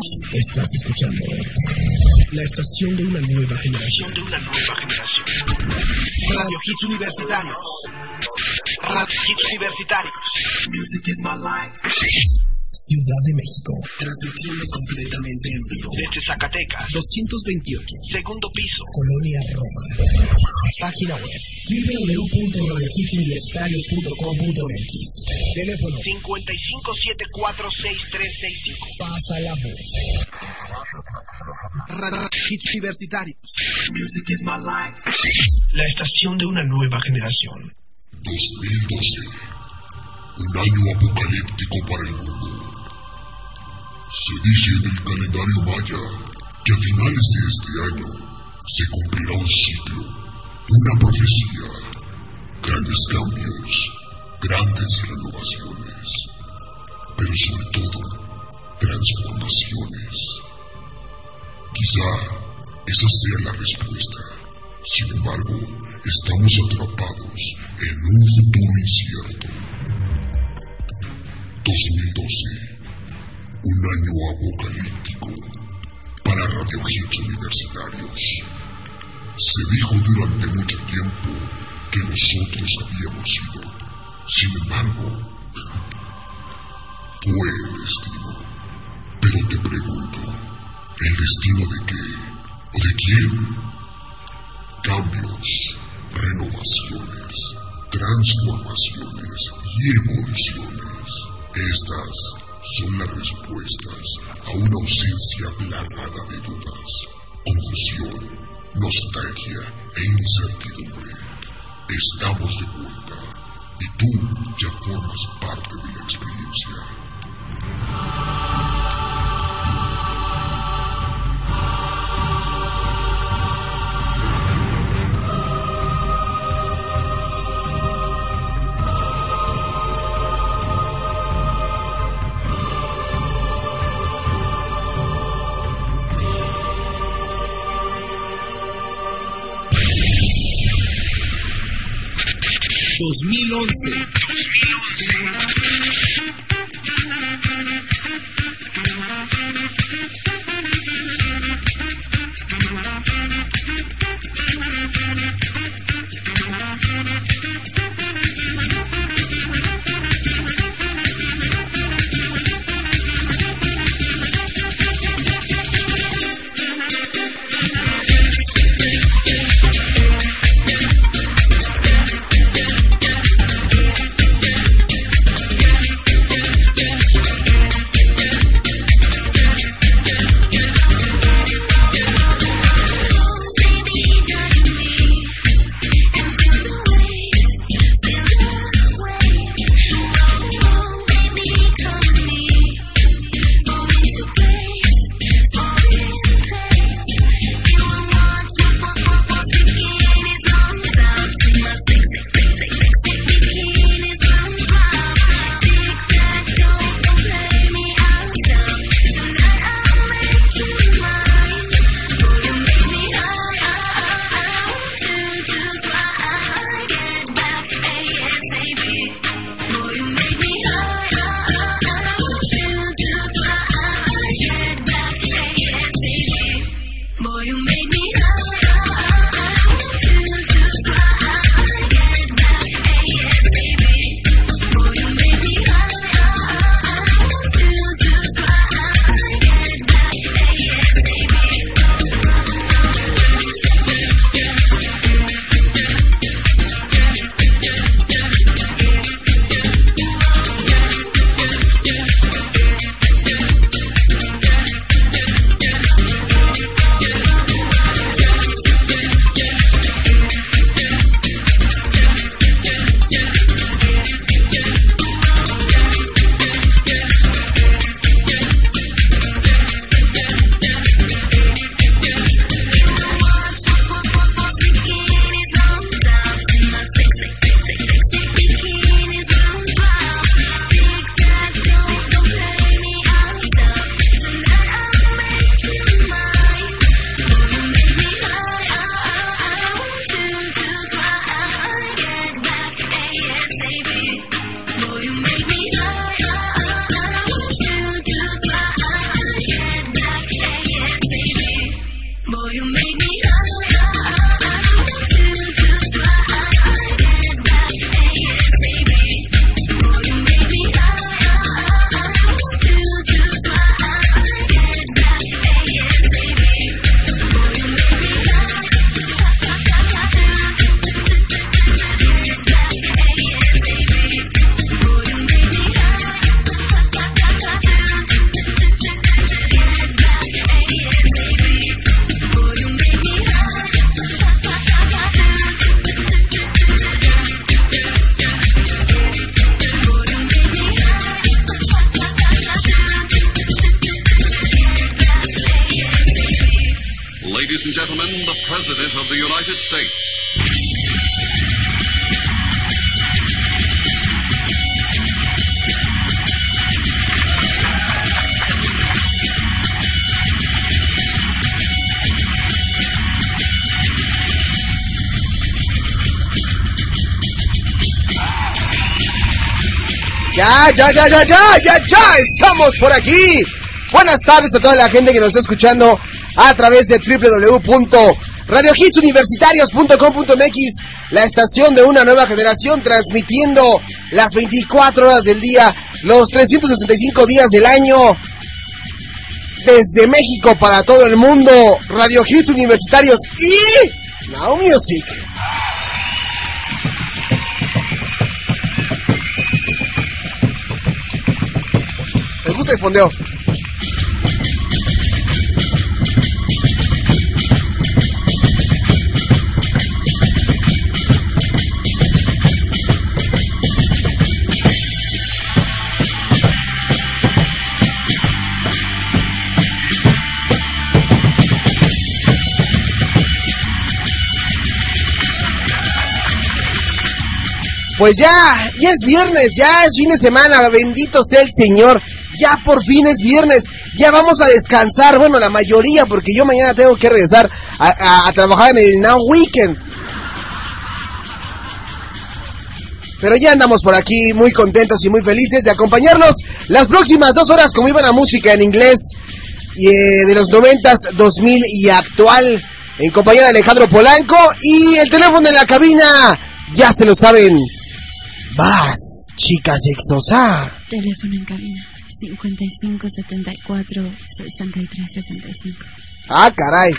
Estás escuchando la estación de una nueva generación. de una nueva generación. Radio Hits Universitarios. Radio Hits Universitarios. Music is my life. Ciudad de México. Transmitiendo completamente en vivo. Desde Zacatecas. 228. Segundo piso. Colonia Roma. Página web www.radiohitsuniversitarios.com.mx Teléfono 55746365. Pasa la voz. Hits Universitarios. Music is my life. La estación de una nueva generación. 2012. Un año apocalíptico para el mundo. Se dice en el calendario maya que a finales de este año se cumplirá un ciclo, una profecía, grandes cambios, grandes renovaciones, pero sobre todo transformaciones. Quizá esa sea la respuesta. Sin embargo, estamos atrapados en un futuro incierto. 2012. Un año apocalíptico para Radio Hits Universitarios. Se dijo durante mucho tiempo que nosotros habíamos sido. Sin embargo, fue el destino. Pero te pregunto, ¿el destino de qué? ¿O de quién? Cambios, renovaciones, transformaciones y evoluciones. Estas son las respuestas a una ausencia plagada de dudas, confusión, nostalgia e incertidumbre. Estamos de vuelta y tú ya formas parte de la experiencia. 2011. Ya, ya, ya, ya, ya, estamos por aquí. Buenas tardes a toda la gente que nos está escuchando a través de www.radiohitsuniversitarios.com.mx, la estación de una nueva generación transmitiendo las 24 horas del día, los 365 días del año. Desde México para todo el mundo, Radio Hits Universitarios y Now Music. Pues ya, ya es viernes, ya es fin de semana, bendito sea el Señor, ya por fin es viernes, ya vamos a descansar, bueno, la mayoría, porque yo mañana tengo que regresar a, trabajar en el Now Weekend. Pero ya andamos por aquí muy contentos y muy felices de acompañarnos las próximas dos horas como iban a música en inglés y, eh, de los noventas, 2000 y actual en compañía de Alejandro Polanco y el teléfono en la cabina, ya se lo saben. Vas, chicas exosa. Teléfono en cabina 55 74 63 65. Ah, caray.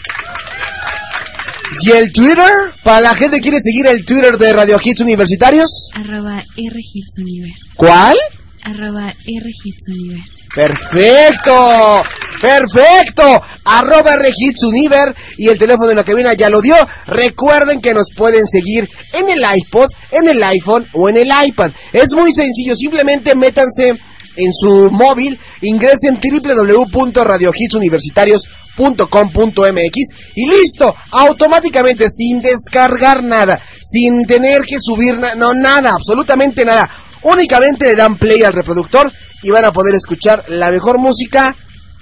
¿Y el Twitter? Para la gente que quiere seguir el Twitter de Radio Hits Universitarios. Arroba R Hits Univer. ¿Cuál? Arroba R Hits Univer. Perfecto, perfecto. Arroba Regits Univer y el teléfono de la cabina ya lo dio. Recuerden que nos pueden seguir en el iPod, en el iPhone o en el iPad. Es muy sencillo, simplemente métanse en su móvil, ingresen www.radiohitsuniversitarios.com.mx y listo, automáticamente, sin descargar nada, sin tener que subir nada, no nada, absolutamente nada. Únicamente le dan play al reproductor y van a poder escuchar la mejor música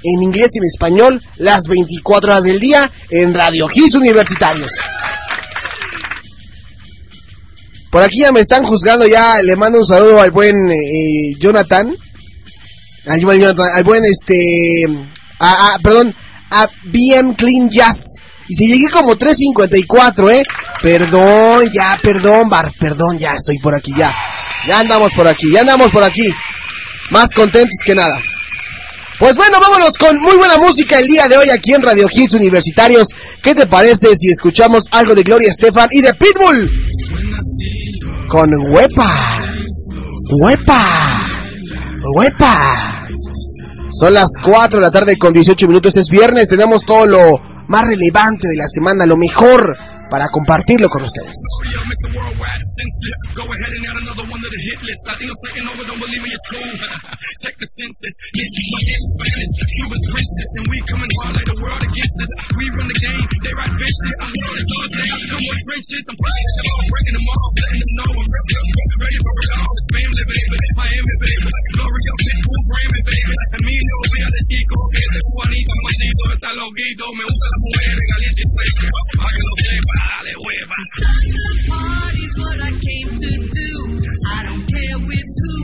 en inglés y en español las 24 horas del día en Radio Hits Universitarios. Por aquí ya me están juzgando, ya le mando un saludo al buen eh, Jonathan. Al buen este... a- a- perdón, a BM Clean Jazz. Y si llegué como 3.54, ¿eh? Perdón, ya, perdón, Bar, perdón, ya estoy por aquí, ya. Ya andamos por aquí, ya andamos por aquí. Más contentos que nada. Pues bueno, vámonos con muy buena música el día de hoy aquí en Radio Hits Universitarios. ¿Qué te parece si escuchamos algo de Gloria Estefan y de Pitbull? Con Huepa. Huepa. Huepa. Son las 4 de la tarde con 18 minutos. Es viernes. Tenemos todo lo más relevante de la semana, lo mejor para compartirlo con ustedes. Me, gusta la mujer, caliente y. Para que lo sepa, dale hueva. party's what I came to do. I don't care with who.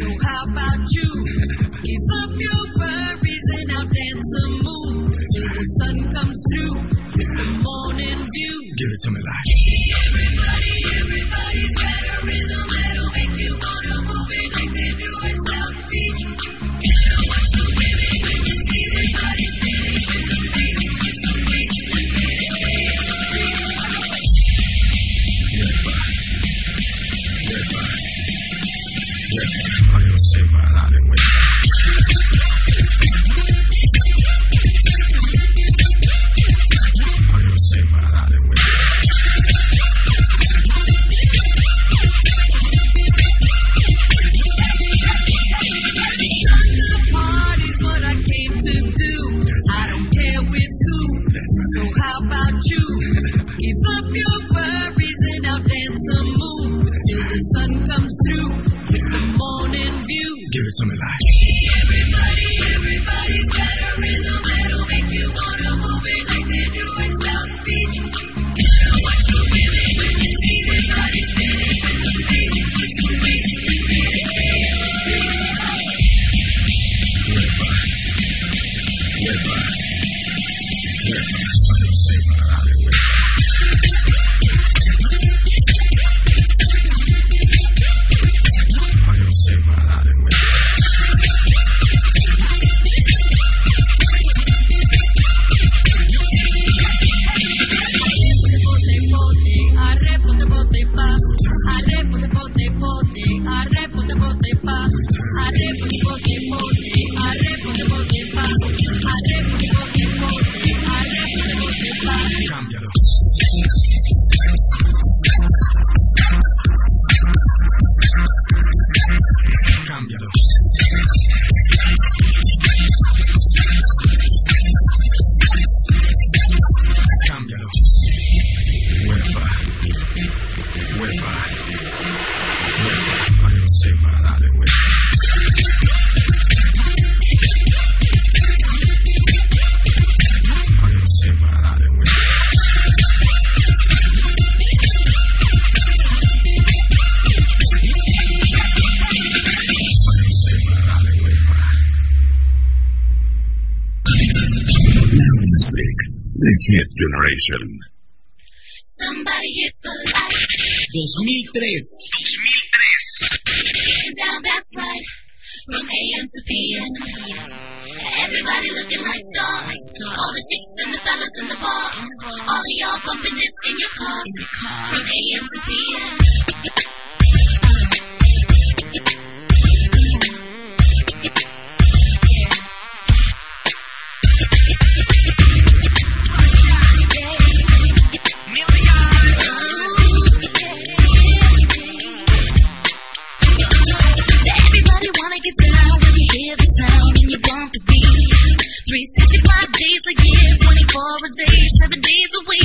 So how about you? Give up your worries and out dance the moon till the sun comes through. The morning view. Give it to me like. Everybody, everybody's got a rhythm that'll make you wanna move it like they do 你子微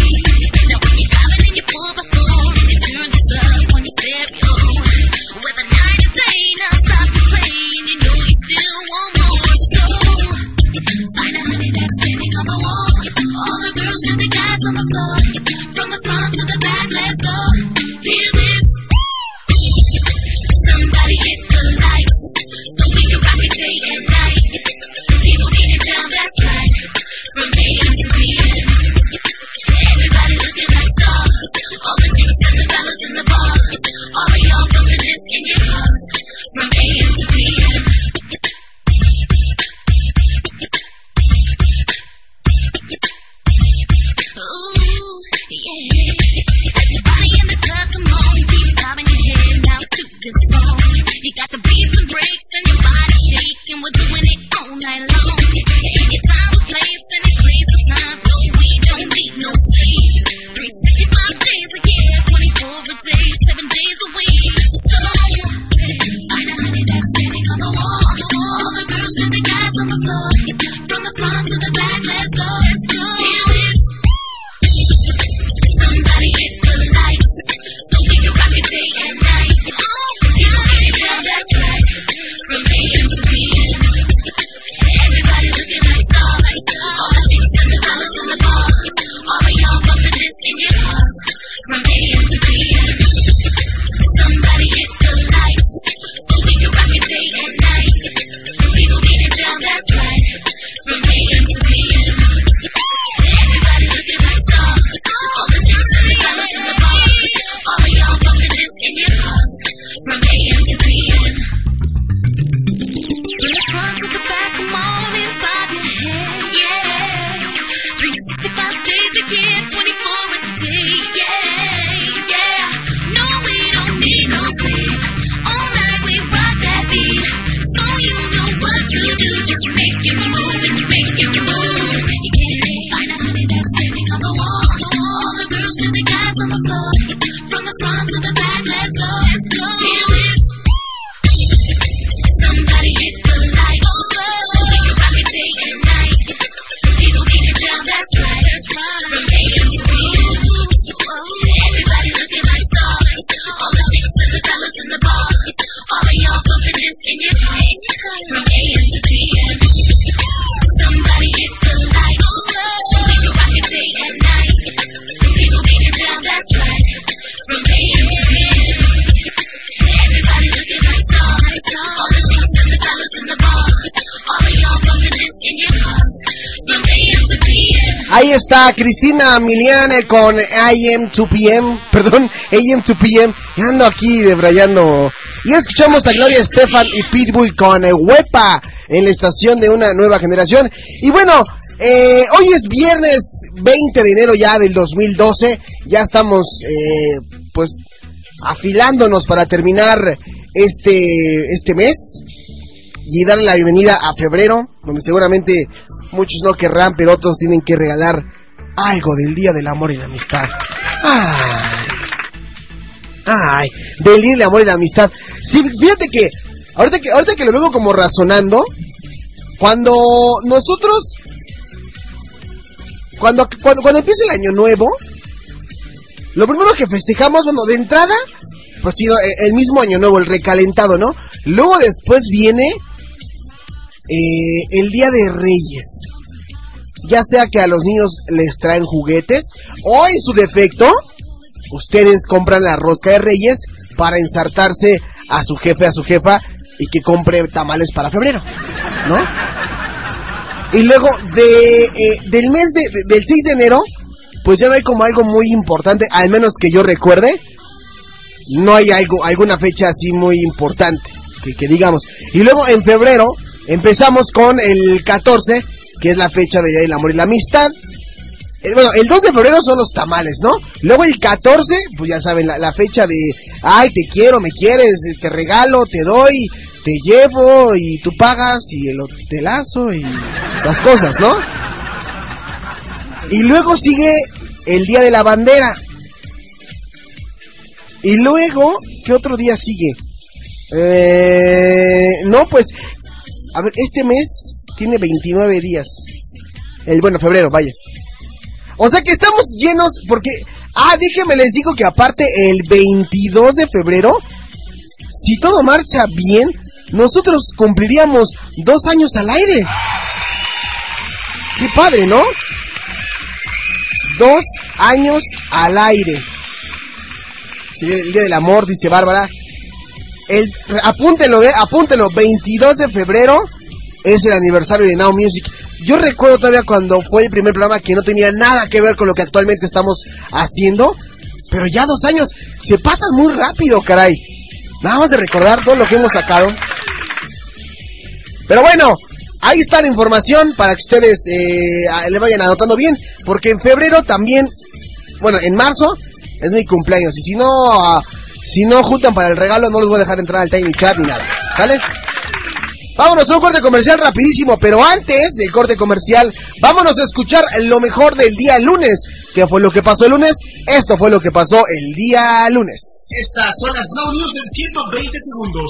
Cristina Miliane con am 2 pm perdón, AM2PM. Ando aquí debrayando. Y escuchamos a Gloria Estefan y Pitbull con eh, Huepa en la estación de una nueva generación. Y bueno, eh, hoy es viernes 20 de enero ya del 2012. Ya estamos, eh, pues, afilándonos para terminar este, este mes y darle la bienvenida a febrero, donde seguramente muchos no querrán, pero otros tienen que regalar algo del Día del Amor y la Amistad. Ay, ay, del Día del Amor y la Amistad. Sí, fíjate que ahorita que, que lo veo como razonando, cuando nosotros, cuando, cuando, cuando empieza el año nuevo, lo primero que festejamos, bueno, de entrada, pues sí, eh, el mismo año nuevo, el recalentado, ¿no? Luego después viene eh, el Día de Reyes ya sea que a los niños les traen juguetes o en su defecto, ustedes compran la rosca de reyes para ensartarse a su jefe, a su jefa y que compre tamales para febrero, ¿no? Y luego de, eh, del mes de, del 6 de enero, pues ya no como algo muy importante, al menos que yo recuerde, no hay algo, alguna fecha así muy importante, que, que digamos. Y luego en febrero empezamos con el 14, que es la fecha de Día del Amor y la Amistad. Eh, bueno, el 2 de febrero son los tamales, ¿no? Luego el 14, pues ya saben, la, fecha de, ay, te quiero, me quieres, eh, te regalo, te doy, te llevo y tú pagas y el hotelazo y esas cosas, ¿no? Y luego sigue el Día de la Bandera. Y luego, ¿qué otro día sigue? Eh, no, pues, a ver, este mes tiene 29 días. El, bueno, febrero, vaya. O sea que estamos llenos porque... Ah, déjenme les digo que aparte el 22 de febrero, si todo marcha bien, nosotros cumpliríamos dos años al aire. Qué padre, ¿no? Dos años al aire. Sí, el día del amor, dice Bárbara. El, apúntelo, eh, apúntelo, 22 de febrero es el aniversario de Now Music. Yo recuerdo todavía cuando fue el primer programa que no tenía nada que ver con lo que actualmente estamos haciendo. Pero ya dos años se pasan muy rápido, caray. Nada más de recordar todo lo que hemos sacado. Pero bueno, ahí está la información para que ustedes eh, le vayan anotando bien. Porque en febrero también, bueno, en marzo es mi cumpleaños. Y si no, ah, si no juntan para el regalo, no les voy a dejar entrar al Tiny Chat ni nada. ¿Sale? Vámonos a un corte comercial rapidísimo, pero antes del corte comercial, vámonos a escuchar lo mejor del día lunes. ¿Qué fue lo que pasó el lunes? Esto fue lo que pasó el día lunes. Estas son las Now News en 120 segundos.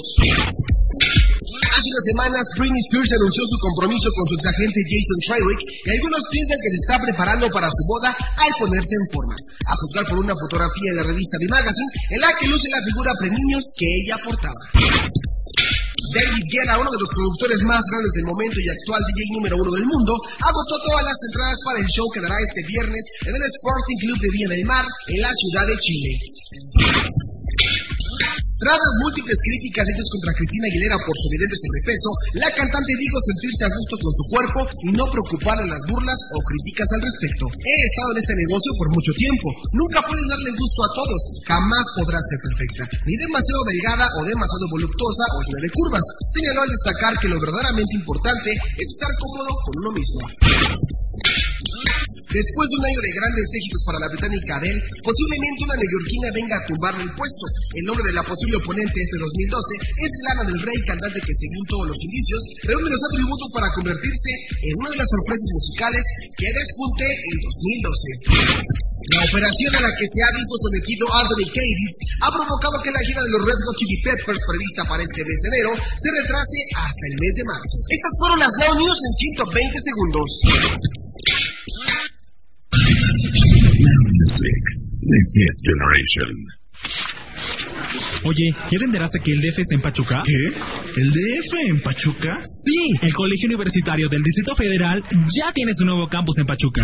Hace unas semanas, Britney Spears anunció su compromiso con su exagente Jason Triwick y algunos piensan que se está preparando para su boda al ponerse en forma. A juzgar por una fotografía en la revista The Magazine, en la que luce la figura preminios que ella portaba. David Guerra, uno de los productores más grandes del momento y actual DJ número uno del mundo, agotó todas las entradas para el show que dará este viernes en el Sporting Club de Villa del Mar, en la ciudad de Chile. Tras las múltiples críticas hechas contra Cristina Aguilera por su evidente sobrepeso, la cantante dijo sentirse a gusto con su cuerpo y no preocuparle las burlas o críticas al respecto. He estado en este negocio por mucho tiempo. Nunca puedes darle gusto a todos. Jamás podrás ser perfecta. Ni demasiado delgada o demasiado voluptuosa o llena de curvas. Señaló al destacar que lo verdaderamente importante es estar cómodo con uno mismo. Después de un año de grandes éxitos para la británica Adele, posiblemente una neoyorquina venga a tumbarle el puesto. El nombre de la posible oponente este 2012 es Lana del Rey, cantante que según todos los indicios reúne los atributos para convertirse en una de las sorpresas musicales que despunte en 2012. La operación a la que se ha visto sometido Anthony Kiedis ha provocado que la gira de los Red Hot Chili Peppers prevista para este mes de enero se retrase hasta el mes de marzo. Estas fueron las Now News en 120 segundos. Music, the hit generation. Oye, ¿ya te enteraste que el DF está en Pachuca? ¿Qué? ¿El DF en Pachuca? Sí, el Colegio Universitario del Distrito Federal ya tiene su nuevo campus en Pachuca.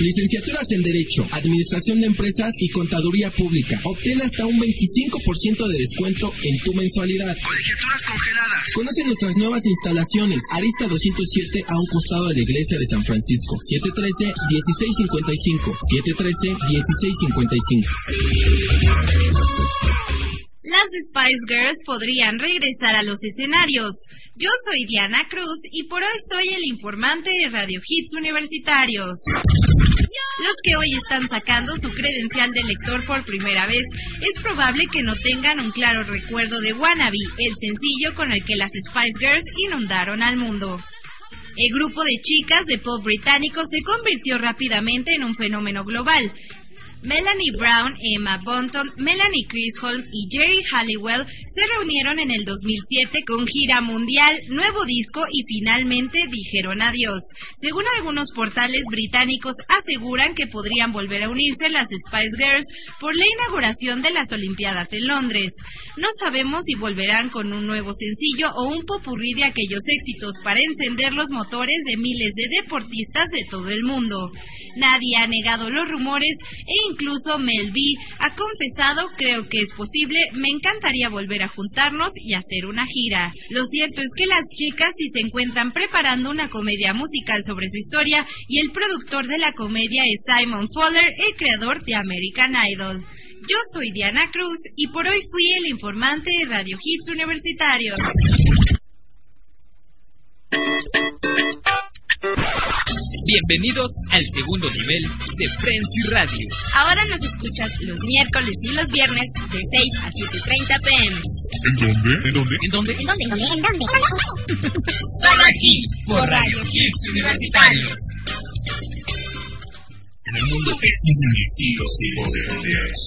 Licenciaturas en Derecho, Administración de Empresas y Contaduría Pública. Obtén hasta un 25% de descuento en tu mensualidad. Colegiaturas congeladas. Conoce nuestras nuevas instalaciones. Arista 207 a un costado de la iglesia de San Francisco. 713-1655. 713-1655. Las Spice Girls podrían regresar a los escenarios. Yo soy Diana Cruz y por hoy soy el informante de Radio Hits Universitarios. Los que hoy están sacando su credencial de lector por primera vez, es probable que no tengan un claro recuerdo de Wannabe, el sencillo con el que las Spice Girls inundaron al mundo. El grupo de chicas de pop británico se convirtió rápidamente en un fenómeno global. Melanie Brown, Emma Bunton, Melanie Chisholm y Jerry Halliwell se reunieron en el 2007 con gira mundial, nuevo disco y finalmente dijeron adiós. Según algunos portales británicos aseguran que podrían volver a unirse las Spice Girls por la inauguración de las Olimpiadas en Londres. No sabemos si volverán con un nuevo sencillo o un popurrí de aquellos éxitos para encender los motores de miles de deportistas de todo el mundo. Nadie ha negado los rumores e incluso Mel B ha confesado, creo que es posible, me encantaría volver a juntarnos y hacer una gira. Lo cierto es que las chicas sí se encuentran preparando una comedia musical sobre su historia y el productor de la comedia es Simon Fowler, el creador de American Idol. Yo soy Diana Cruz y por hoy fui el informante de Radio Hits Universitarios. Bienvenidos al segundo nivel de Frenzy Radio. Ahora nos escuchas los miércoles y los viernes de 6 a 7.30 pm. ¿En dónde? ¿En dónde? ¿En dónde? ¿En dónde? ¿En dónde? ¿En dónde? Solo aquí, por Radio Hits Universitarios. En el mundo existen distintos tipos de mundiales.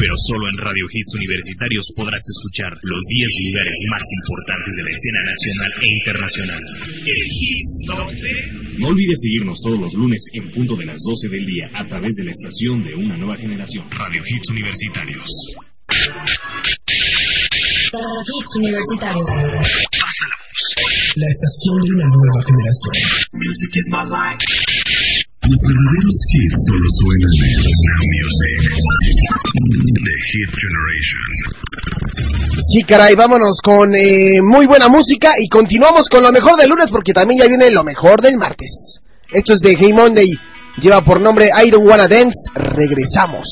Pero solo en Radio Hits Universitarios podrás escuchar los 10 lugares más importantes de la escena nacional e internacional. El Hits Top 10. No olvides seguirnos todos los lunes en punto de las 12 del día a través de la estación de una nueva generación. Radio Hits Universitarios. Radio Hits Universitarios. Pasa la voz. La estación de una nueva generación. Music is my life. Los verdaderos hits solo suenan en Now Music. The Hit Generation. Sí, caray, vámonos con eh, muy buena música y continuamos con lo mejor del lunes porque también ya viene lo mejor del martes. Esto es de Hey Monday, lleva por nombre I Don't Wanna Dance, regresamos.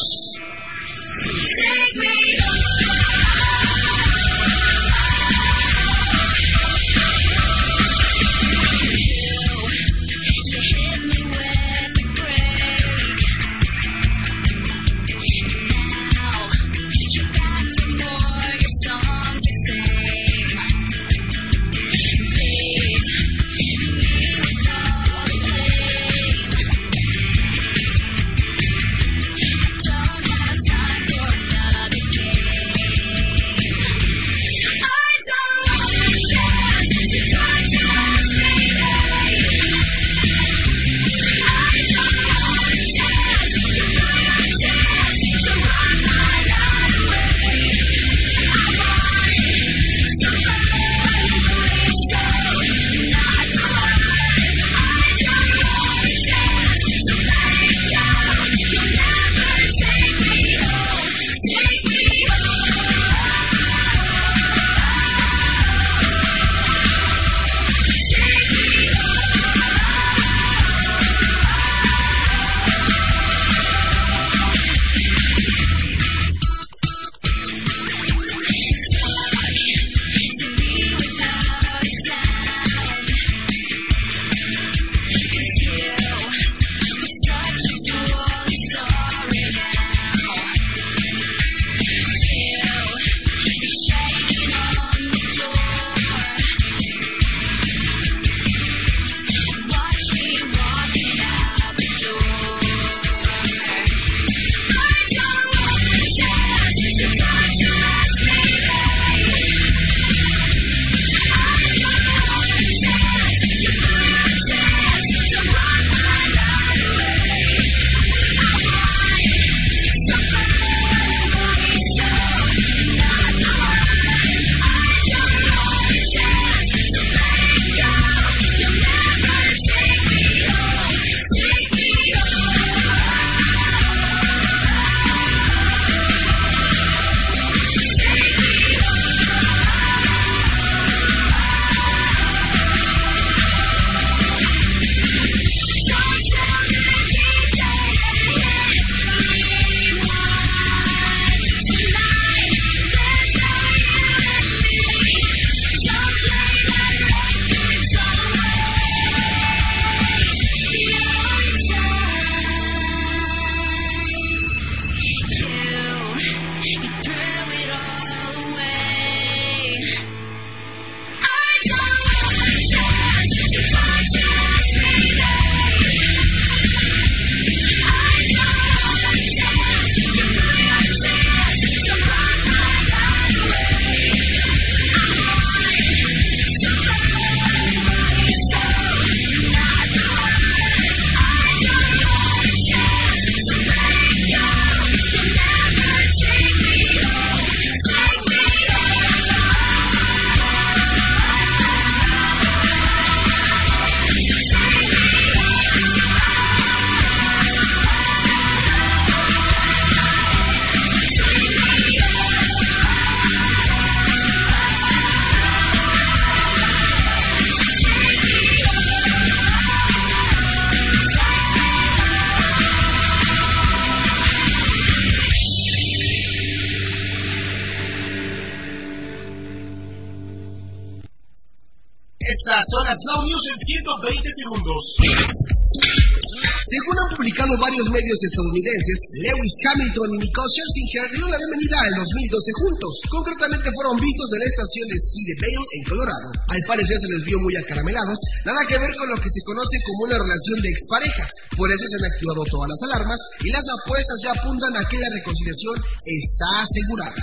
Medios estadounidenses, Lewis Hamilton y Nicole Scherzinger dieron la bienvenida al 2012 juntos. Concretamente fueron vistos en la estación de esquí de Vail, en Colorado. Al parecer se les vio muy acaramelados, nada que ver con lo que se conoce como una relación de expareja. Por eso se han activado todas las alarmas y las apuestas ya apuntan a que la reconciliación está asegurada.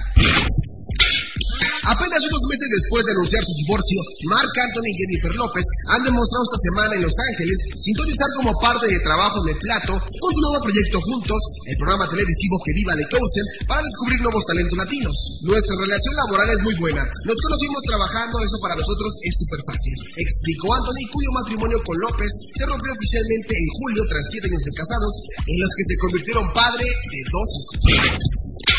Apenas unos meses después de anunciar su divorcio, Mark Anthony y Jennifer López han demostrado esta semana en Los Ángeles sintonizar como parte de trabajo de plato con su nuevo proyecto juntos, el programa televisivo que viva de Cousin, para descubrir nuevos talentos latinos. Nuestra relación laboral es muy buena. Nos conocimos trabajando, eso para nosotros es súper fácil, explicó Anthony, cuyo matrimonio con López se rompió oficialmente en julio tras siete años de casados, en los que se convirtieron padre de dos hijos.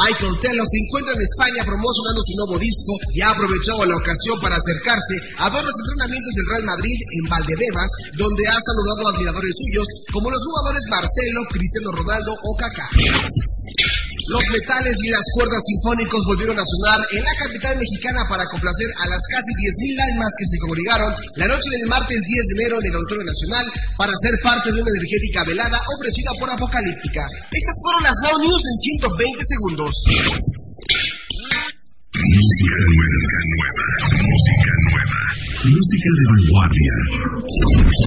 Michael Tello se encuentra en España promocionando su nuevo disco y ha aprovechado la ocasión para acercarse a ver los entrenamientos del Real Madrid en Valdebebas, donde ha saludado a admiradores suyos como los jugadores Marcelo, Cristiano Ronaldo o Kaká. Los metales y las cuerdas sinfónicos volvieron a sonar en la capital mexicana para complacer a las casi 10.000 almas que se congregaron la noche del martes 10 de enero en el Auditorio Nacional para ser parte de una energética velada ofrecida por Apocalíptica. Estas fueron las Now News en 120 segundos. Música de vanguardia.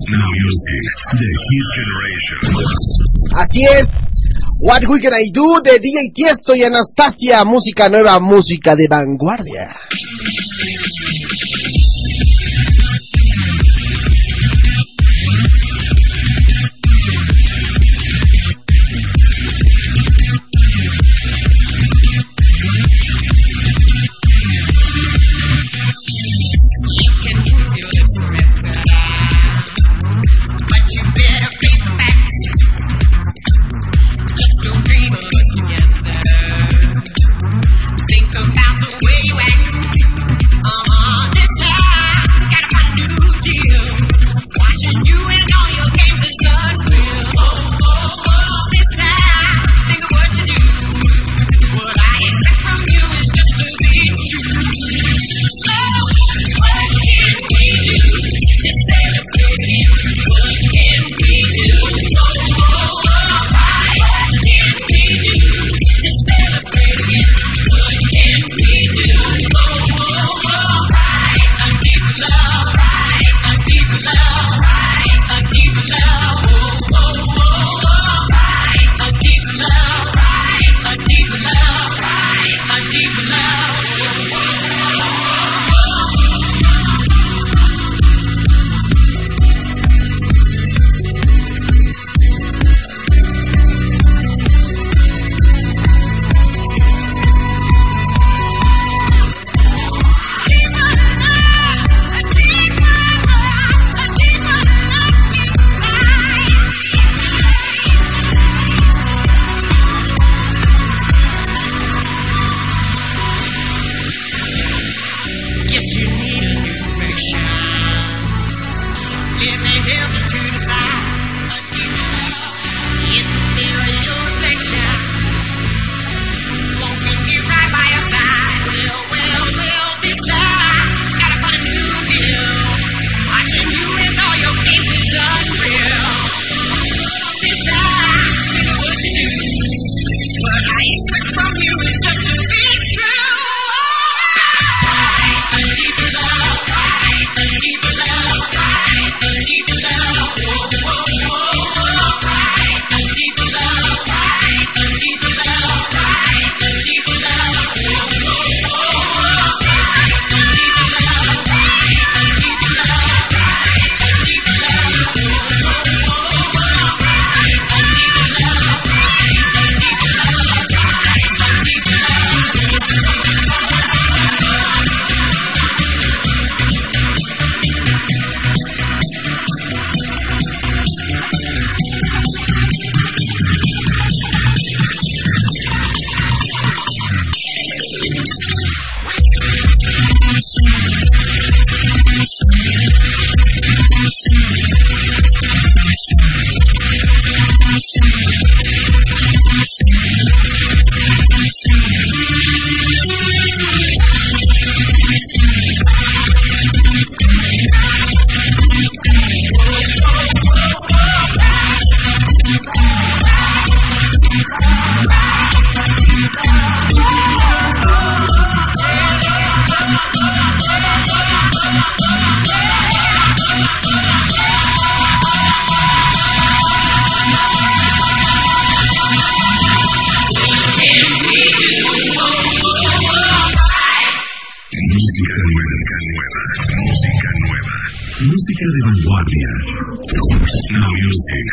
Now Music, The Hit Generation. Así es. What We Can I Do de DJ Tiesto y Anastasia. Música nueva, música de vanguardia.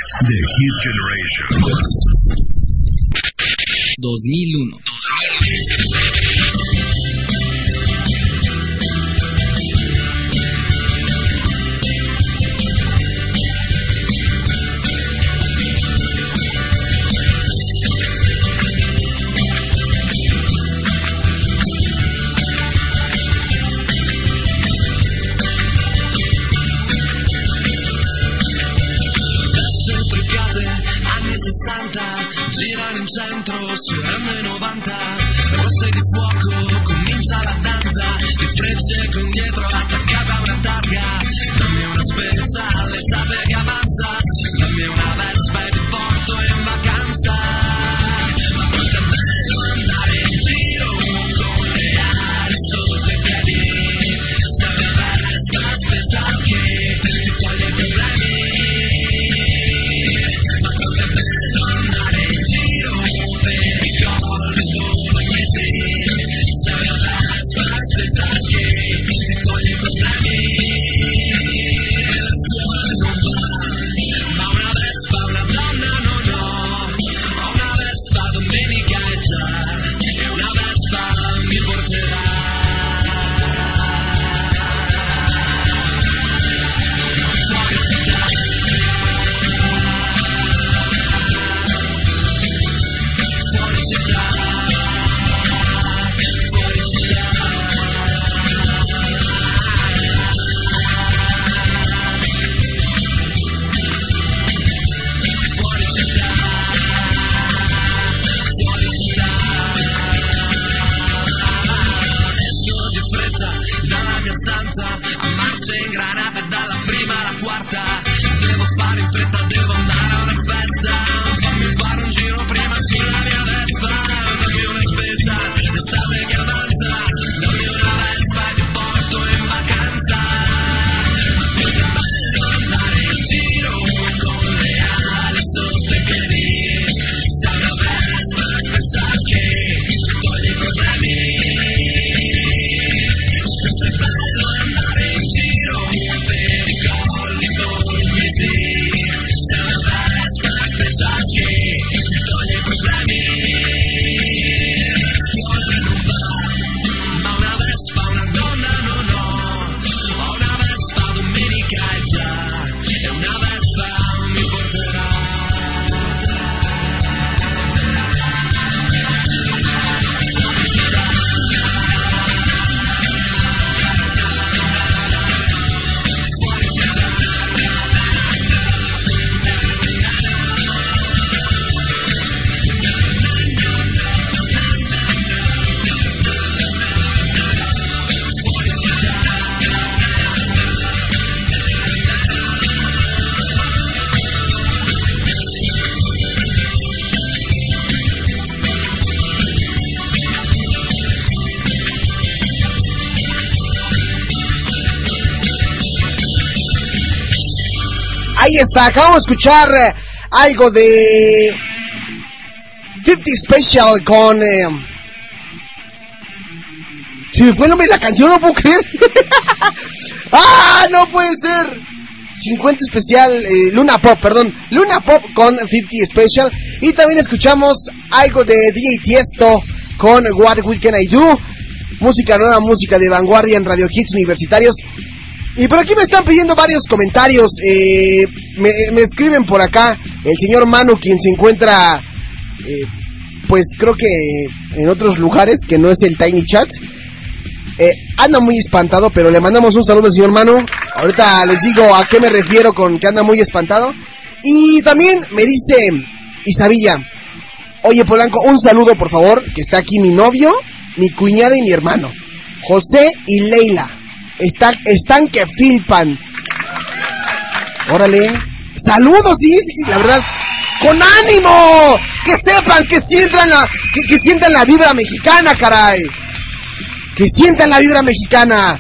The Hit Generation 2001. 60, girano in centro sui M90. Rosse di fuoco, comincia la danza, di frecce con dietro attaccata a una targa. Dammi una speciale, l'estate che avanza, Ahí está, acabamos de escuchar eh, algo de 50 Special con... eh, Se me fue el nombre de la canción, no puedo creer. ¡Ah, no puede ser! 50 Especial, eh, Luna Pop, perdón. Luna Pop con 50 Special. Y también escuchamos algo de DJ Tiesto con What Will Can I Do. Música nueva, música de vanguardia en Radio Hits Universitarios. Y por aquí me están pidiendo varios comentarios. eh, me, escriben por acá el señor Manu, quien se encuentra, eh, pues creo que en otros lugares que no es el Tiny Chat. Eh, anda muy espantado, pero le mandamos un saludo al señor Manu. Ahorita les digo a qué me refiero con que anda muy espantado. Y también me dice Isabilla, oye Polanco, un saludo por favor, que está aquí mi novio, mi cuñada y mi hermano, José y Leila. Están, están que filpan. Órale. Saludos, sí, sí, sí, la verdad. ¡Con ánimo! Que sepan, que sientan la, que, que sientan la vibra mexicana, caray. Que sientan la vibra mexicana.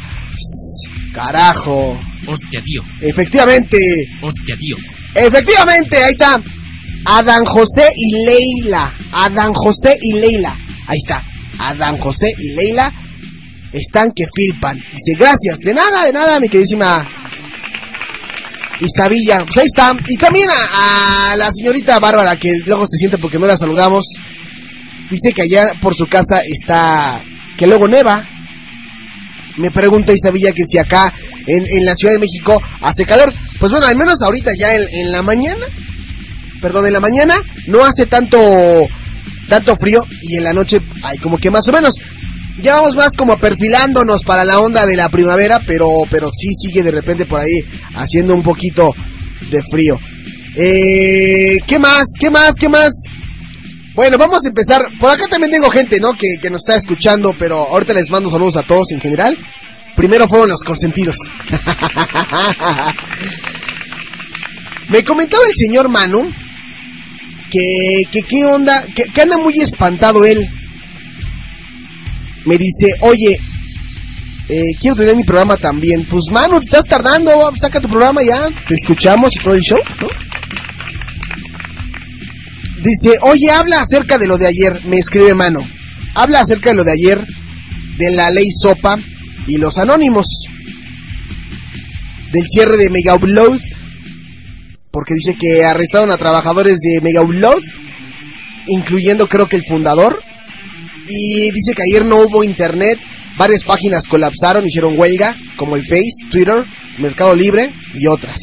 Carajo. Hostia, tío. Efectivamente. Hostia, tío. Efectivamente, ahí está. Adán José y Leila. Adán José y Leila. Ahí está. Adán José y Leila están que filpan. Dice, gracias. De nada, de nada, mi queridísima Isabilla, pues ahí está. Y también a, la señorita Bárbara, que luego se siente porque no la saludamos. Dice que allá por su casa está, que luego neva. Me pregunta Isabilla que si acá en, en la Ciudad de México hace calor. Pues bueno, al menos ahorita ya en, en la mañana, perdón, en la mañana no hace tanto, tanto frío y en la noche hay como que más o menos. Ya vamos más como perfilándonos para la onda de la primavera, pero, pero sí sigue de repente por ahí haciendo un poquito de frío. Eh, ¿Qué más? ¿Qué más? ¿Qué más? Bueno, vamos a empezar. Por acá también tengo gente, ¿no? Que, que nos está escuchando, pero ahorita les mando saludos a todos en general. Primero fueron los consentidos. Me comentaba el señor Manu que, que qué onda, que, que anda muy espantado él. Me dice, oye, eh, quiero tener mi programa también. Pues Manu, te estás tardando, saca tu programa ya, te escuchamos y todo el show, ¿no? Dice, oye, habla acerca de lo de ayer, me escribe Mano. Habla acerca de lo de ayer, de la ley Sopa y los anónimos. Del cierre de Mega Upload. Porque dice que arrestaron a trabajadores de Mega Upload, incluyendo creo que el fundador. Y dice que ayer no hubo internet, varias páginas colapsaron, hicieron huelga, como el Face, Twitter, Mercado Libre y otras.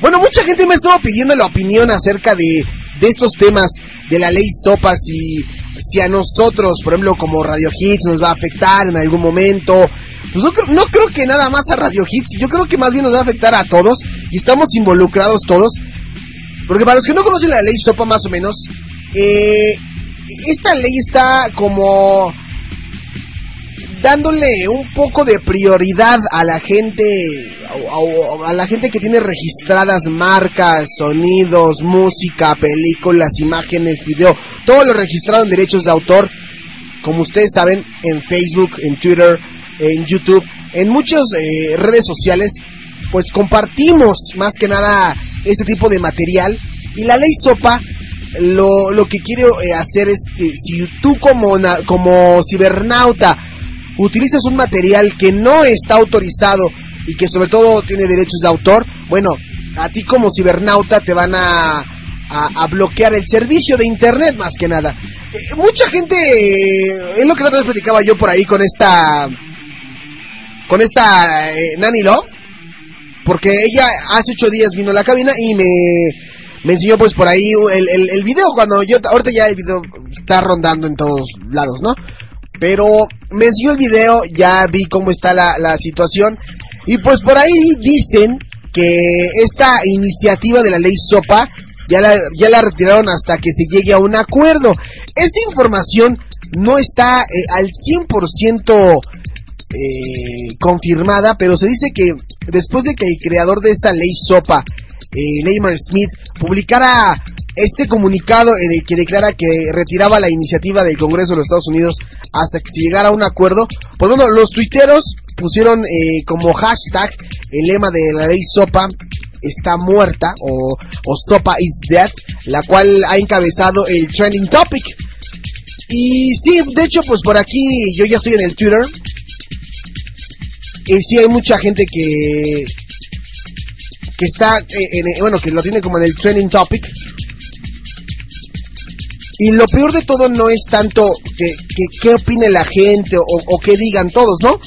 Bueno, mucha gente me estuvo pidiendo la opinión acerca de, de estos temas de la ley Sopa, si, si a nosotros, por ejemplo, como Radio Hits, nos va a afectar en algún momento. Pues no, no creo que nada más a Radio Hits, yo creo que más bien nos va a afectar a todos y estamos involucrados todos. Porque para los que no conocen la ley Sopa más o menos, eh, esta ley está como dándole un poco de prioridad a la gente a, la gente que tiene registradas marcas, sonidos, música, películas, imágenes, video, todo lo registrado en derechos de autor, como ustedes saben, en Facebook, en Twitter, en YouTube, en muchas eh, redes sociales, pues compartimos más que nada este tipo de material. Y la ley SOPA lo, lo que quiere eh, hacer es que si tú como, como cibernauta utilizas un material que no está autorizado y que sobre todo tiene derechos de autor, bueno, a ti como cibernauta te van a, a, a bloquear el servicio de internet más que nada. Eh, mucha gente, eh, es lo que la otra vez platicaba yo por ahí con esta, con esta eh, Nani Love, porque ella hace ocho días vino a la cabina y me, me enseñó pues por ahí el, el, el video cuando yo, ahorita ya el video está rondando en todos lados, ¿no? Pero me enseñó el video, ya vi cómo está la, la situación. Y pues por ahí dicen que esta iniciativa de la ley SOPA ya la, ya la retiraron hasta que se llegue a un acuerdo. Esta información no está eh, al 100% eh, confirmada, pero se dice que después de que el creador de esta ley SOPA, eh, Leimer Smith, publicara este comunicado en el que declara que retiraba la iniciativa del Congreso de los Estados Unidos hasta que se llegara a un acuerdo, pues bueno, los tuiteros pusieron eh, como hashtag el lema de la ley SOPA está muerta o, o SOPA is dead, la cual ha encabezado el trending topic. Y sí, de hecho, pues por aquí yo ya estoy en el Twitter. Y sí hay mucha gente que que está eh, en, eh, bueno, que lo tiene como en el trending topic. Y lo peor de todo no es tanto que, que opine la gente o, qué digan todos, ¿no?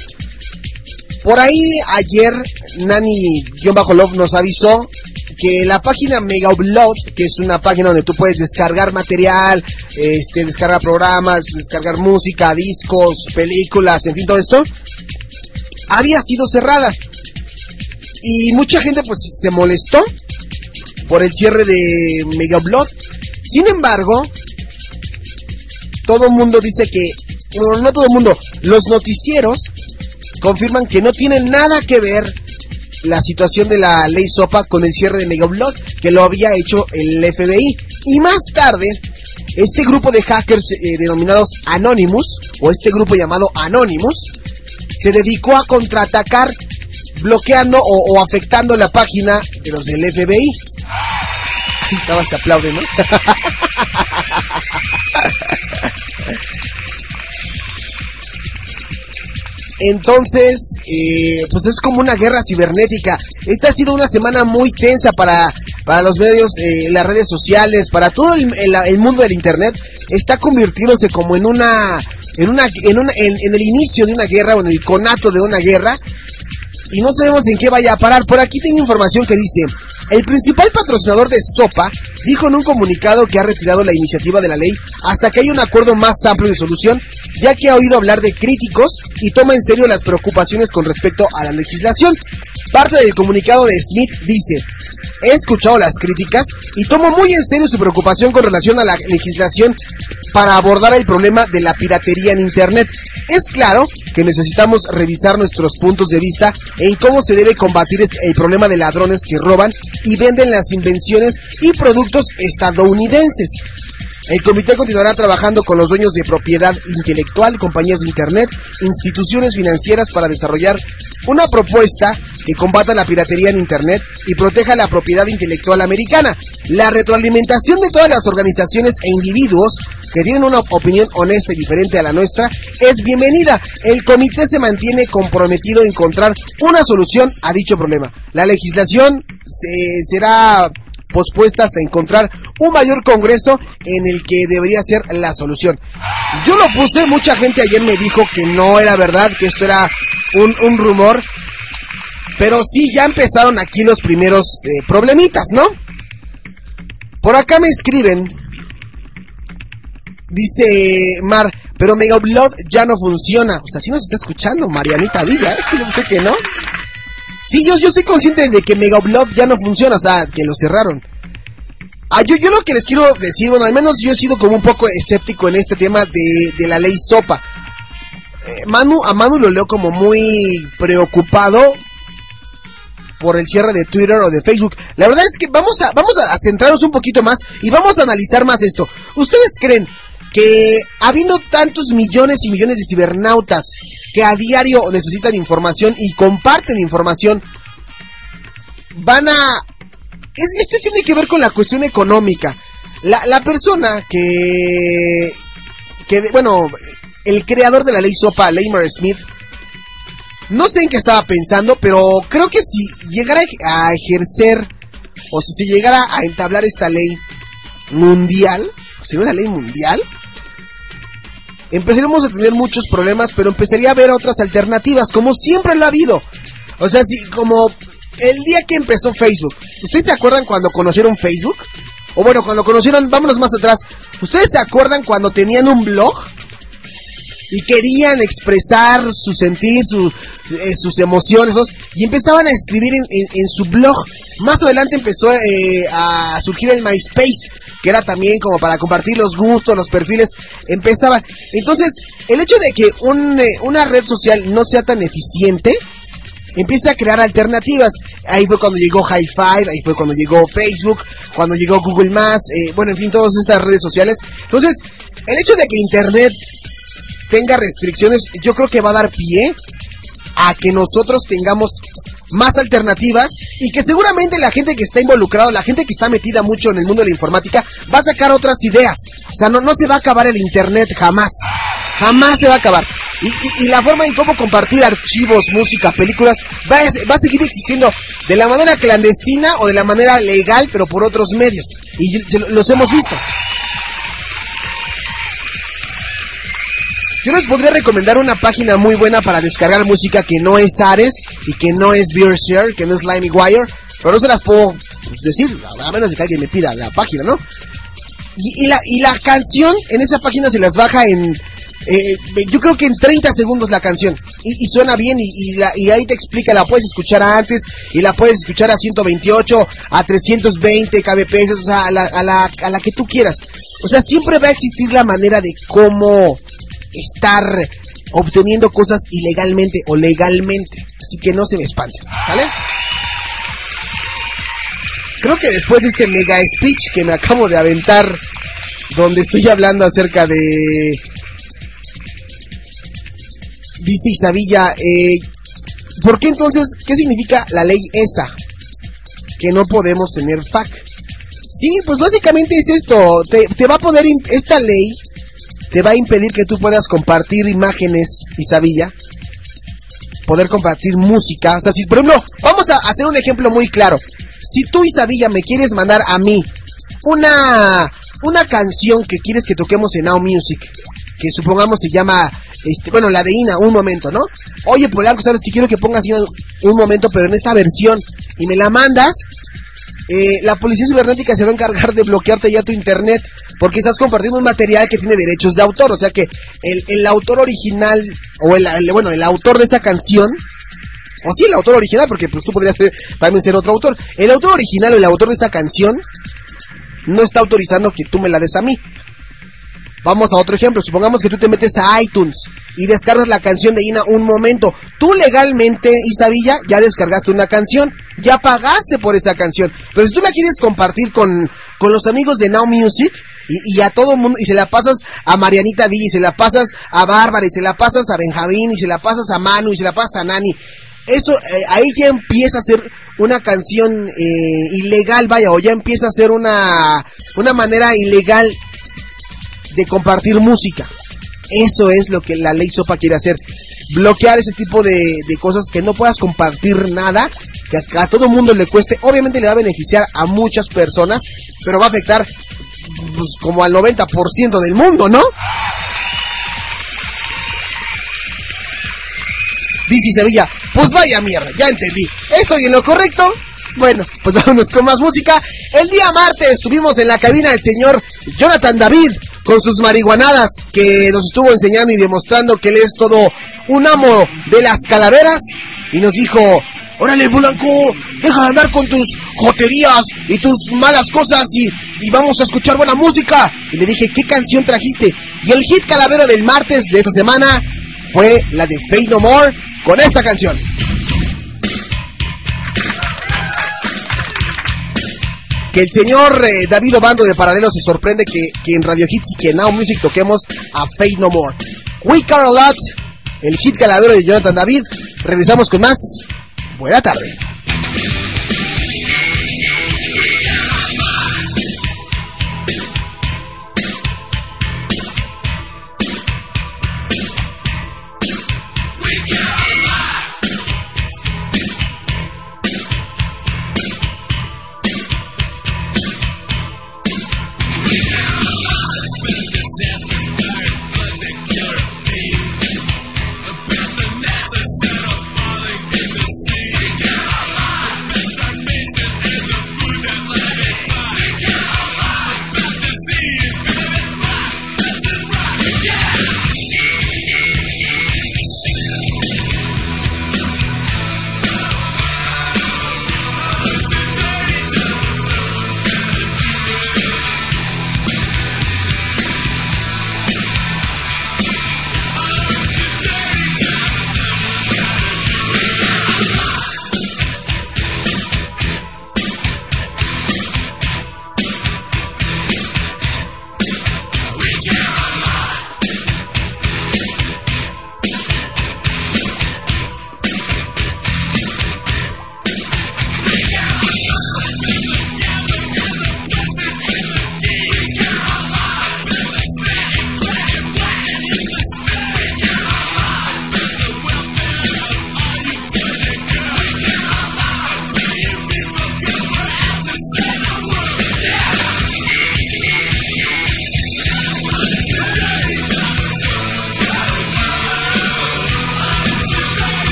Por ahí ayer Nani-Love nos avisó que la página Mega Upload, que es una página donde tú puedes descargar material, este, descargar programas, descargar música, discos, películas, en fin, todo esto, había sido cerrada. Y mucha gente pues se molestó por el cierre de Mega Upload. Sin embargo, todo el mundo dice que, bueno, no todo el mundo, los noticieros confirman que no tiene nada que ver la situación de la ley SOPA con el cierre de Megablog que lo había hecho el FBI. Y más tarde, este grupo de hackers eh, denominados Anonymous, o este grupo llamado Anonymous, se dedicó a contraatacar bloqueando o, afectando la página de los del FBI. Ahora se aplaude, ¿no? Entonces, eh, pues es como una guerra cibernética. Esta ha sido una semana muy tensa para, para los medios, eh, las redes sociales, para todo el, mundo del Internet. Está convirtiéndose como en una, en una, en una, en el inicio de una guerra o en el conato de una guerra. Y no sabemos en qué vaya a parar. Por aquí tengo información que dice, el principal patrocinador de Sopa dijo en un comunicado que ha retirado la iniciativa de la ley hasta que haya un acuerdo más amplio de solución, ya que ha oído hablar de críticos y toma en serio las preocupaciones con respecto a la legislación. Parte del comunicado de Smith dice, he escuchado las críticas y tomo muy en serio su preocupación con relación a la legislación para abordar el problema de la piratería en Internet. Es claro que necesitamos revisar nuestros puntos de vista en cómo se debe combatir el problema de ladrones que roban y venden las invenciones y productos estadounidenses. El comité continuará trabajando con los dueños de propiedad intelectual, compañías de Internet, instituciones financieras para desarrollar una propuesta que combata la piratería en Internet y proteja la propiedad intelectual americana. La retroalimentación de todas las organizaciones e individuos que tienen una opinión honesta y diferente a la nuestra es bienvenida. El comité se mantiene comprometido a encontrar una solución a dicho problema. La legislación se- será pospuesta hasta encontrar un mayor congreso en el que debería ser la solución. Yo lo puse, mucha gente ayer me dijo que no era verdad, que esto era un, un rumor, pero sí, ya empezaron aquí los primeros eh, problemitas, ¿no? Por acá me escriben, dice Mar, pero Mega Upload ya no funciona. O sea, sí nos está escuchando Marianita Villa, es que yo sé que no. Sí, yo, yo estoy consciente de que Mega Upload ya no funciona, o sea, que lo cerraron. Ah, yo, yo lo que les quiero decir, bueno, al menos yo he sido como un poco escéptico en este tema de, de la ley SOPA. Eh, Manu, a Manu lo leo como muy preocupado por el cierre de Twitter o de Facebook. La verdad es que vamos a, vamos a centrarnos un poquito más y vamos a analizar más esto. ¿Ustedes creen que habiendo tantos millones y millones de cibernautas que a diario necesitan información y comparten información, van a... Es, esto tiene que ver con la cuestión económica. La, la persona que... que bueno, el creador de la ley SOPA, Leimer Smith, no sé en qué estaba pensando, pero creo que si llegara a ejercer o si llegara a entablar esta ley mundial, sería una ley mundial, empezaríamos a tener muchos problemas, pero empezaría a haber otras alternativas, como siempre lo ha habido. O sea, si como el día que empezó Facebook, ¿ustedes se acuerdan cuando conocieron Facebook? O bueno, cuando conocieron, vámonos más atrás, ¿ustedes se acuerdan cuando tenían un blog? y querían expresar su sentir, su- eh, sus emociones, y empezaban a escribir en su blog. Más adelante empezó eh, a surgir el MySpace, que era también como para compartir los gustos, los perfiles, empezaba. Entonces, el hecho de que un, eh, una red social no sea tan eficiente, empieza a crear alternativas. Ahí fue cuando llegó High Five, ahí fue cuando llegó Facebook, cuando llegó Google Más, eh, bueno, en fin, todas estas redes sociales. Entonces, el hecho de que Internet tenga restricciones, yo creo que va a dar pie a que nosotros tengamos más alternativas y que seguramente la gente que está involucrada, la gente que está metida mucho en el mundo de la informática, va a sacar otras ideas. O sea, no, no se va a acabar el Internet jamás. Jamás se va a acabar. Y, la forma en cómo compartir archivos, música, películas, va a, va a seguir existiendo de la manera clandestina o de la manera legal, pero por otros medios. Y los hemos visto. Yo les podría recomendar una página muy buena para descargar música que no es Ares y que no es Beershare, que no es LimeWire, pero no se las puedo pues, decir, a menos de que alguien me pida la página, ¿no? Y, la, y la canción en esa página se las baja en, eh, yo creo que en 30 segundos la canción. Y, y suena bien y, y la- y ahí te explica, la puedes escuchar antes y la puedes escuchar a 128, a 320 kbps, o sea, a la, a la, a la que tú quieras. O sea, siempre va a existir la manera de cómo estar obteniendo cosas ilegalmente o legalmente. Así que no se me espanten, ¿sale? Creo que después de este mega speech que me acabo de aventar, donde estoy hablando acerca de... Dice Isabilla, eh, ¿por qué entonces, qué significa la ley esa? Que no podemos tener FAC. Sí, pues básicamente es esto, te, va a poder, esta ley te va a impedir que tú puedas compartir imágenes, Isabilla, poder compartir música. O sea, si por ejemplo, vamos a hacer un ejemplo muy claro. Si tú, Isabella, me quieres mandar a mí una, una canción que quieres que toquemos en Now Music, que supongamos se llama, este, bueno, la de Ina, un momento, ¿no? Oye, Polanco, sabes que quiero que pongas Ina un momento, pero en esta versión, y me la mandas, eh, la policía cibernética se va a encargar de bloquearte ya tu internet porque estás compartiendo un material que tiene derechos de autor. O sea que el, el autor original, o el, bueno, el autor de esa canción, o sí, el autor original, porque pues tú podrías también ser otro autor. El autor original o el autor de esa canción no está autorizando que tú me la des a mí. Vamos a otro ejemplo. Supongamos que tú te metes a iTunes y descargas la canción de Ina un momento. Tú legalmente, Isabilla, ya descargaste una canción. Ya pagaste por esa canción. Pero si tú la quieres compartir con, con los amigos de Now Music y, y a todo mundo, y se la pasas a Marianita Villa, y se la pasas a Bárbara, y se la pasas a Benjamín, y se la pasas a Manu, y se la pasas a Nani. Eso, eh, ahí ya empieza a ser una canción eh, ilegal, vaya, o ya empieza a ser una, una manera ilegal de compartir música. Eso es lo que la ley SOPA quiere hacer. Bloquear ese tipo de, de cosas que no puedas compartir nada, que a, a todo mundo le cueste. Obviamente le va a beneficiar a muchas personas, pero va a afectar pues, como al 90% del mundo, ¿no? Dice Sevilla, pues vaya mierda, ya entendí. ¿Estoy en lo correcto? Bueno, pues vámonos con más música. El día martes estuvimos en la cabina del señor Jonathan David con sus marihuanadas que nos estuvo enseñando y demostrando que él es todo un amo de las calaveras y nos dijo, órale Blanco, deja de andar con tus joterías y tus malas cosas y, y vamos a escuchar buena música. Y le dije, ¿qué canción trajiste? Y el hit calavero del martes de esta semana fue la de Fade No More con esta canción. Que el señor eh, David Obando de Paralelo se sorprende que, en Radio Hits y que en Now Music toquemos a Fade No More. We Care a Lot, el hit calavero de Jonathan David. Regresamos con más. Buena tarde.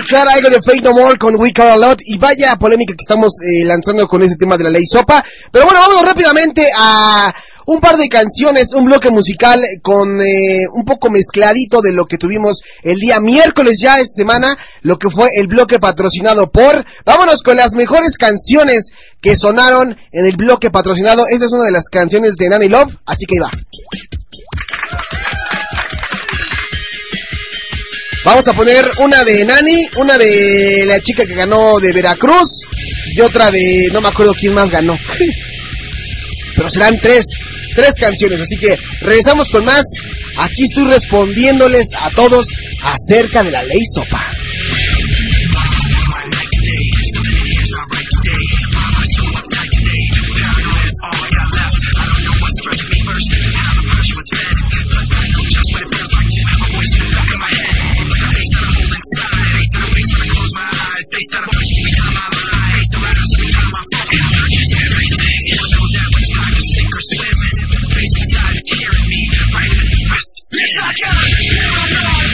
Escuchar algo de Fate No More con We Care A Lot y vaya polémica que estamos eh, lanzando con este tema de la ley sopa. Pero bueno, vamos rápidamente a un par de canciones, un bloque musical con eh, un poco mezcladito de lo que tuvimos el día miércoles ya esta semana, lo que fue el bloque patrocinado por... Vámonos con las mejores canciones que sonaron en el bloque patrocinado. Esa es una de las canciones de Nanny Love, así que ahí va. Vamos a poner una de Nani, una de la chica que ganó de Veracruz y otra de no me acuerdo quién más ganó. Pero serán tres, tres canciones, así que regresamos con más. Aquí estoy respondiéndoles a todos acerca de la ley sopa. swimming. Face inside is hearing me. Right in my sin. Yes, I got it. Feel my blood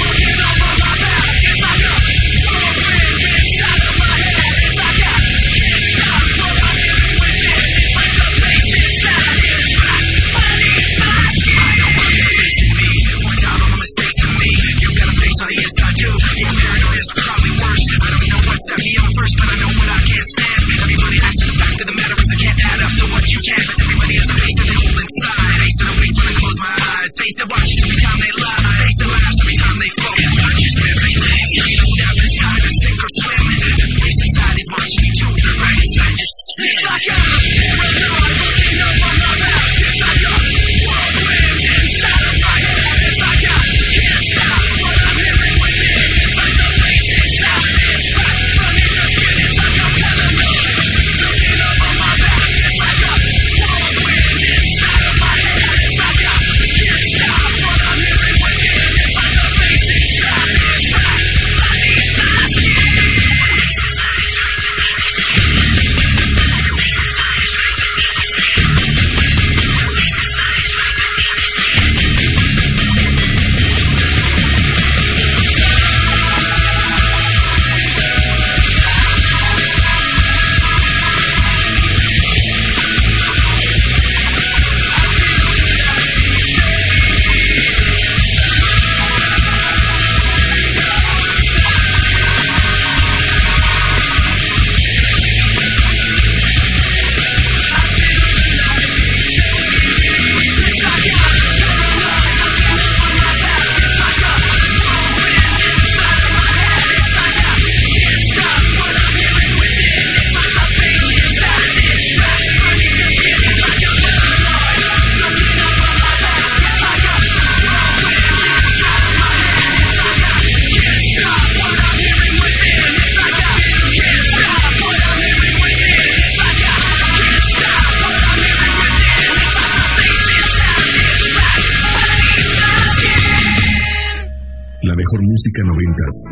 my back. Yes, I got it. I'm inside of my head. Yes, I got it. It's not what I live. It's like the face inside of me is black. Body fast. I know what you're facing me. One time on my mistakes to me. You've face on the inside too. Your paranoia is probably worse. I don't know what set me on first, but I know what I can't stand. Everybody acts in the fact of the matter is I can't add up to what you can. But Everybody has a face Taste the watches every time they lie. Taste the laughs every time they fall. Just everything. Know that this time to sink or swim. The inside is watching you too. Right inside your skin. It's like a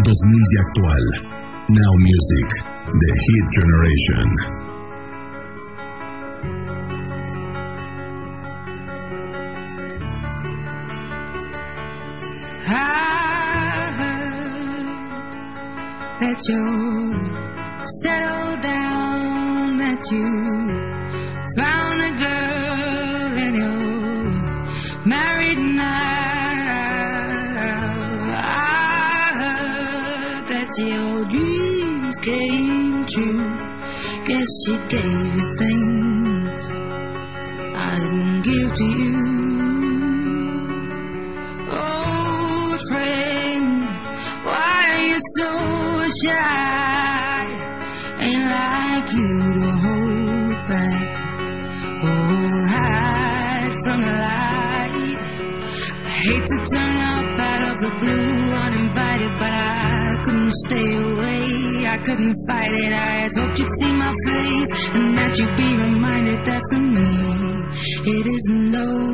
2000 y actual. Now Music, The Hit Generation. She gave you things I didn't give to you. Old friend, why are you so shy? Ain't like you to hold back or hide from the light. I hate to turn up out of the blue uninvited, but I couldn't stay away. I couldn't fight it. I had hoped you'd see it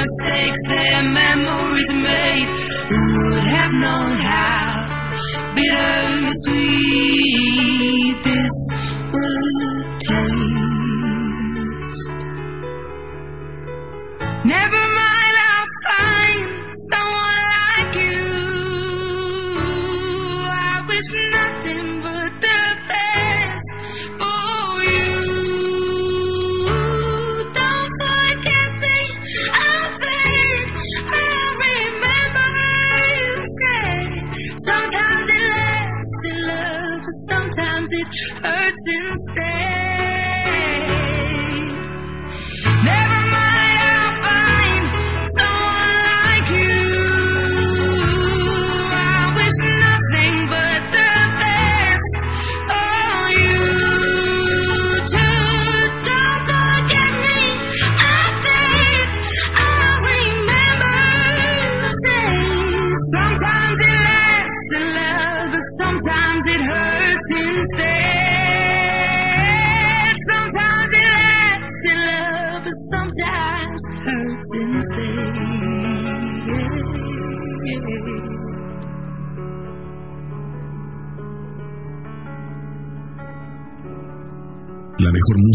mistakes their memories made. Who would have known how bittersweet this would taste? Never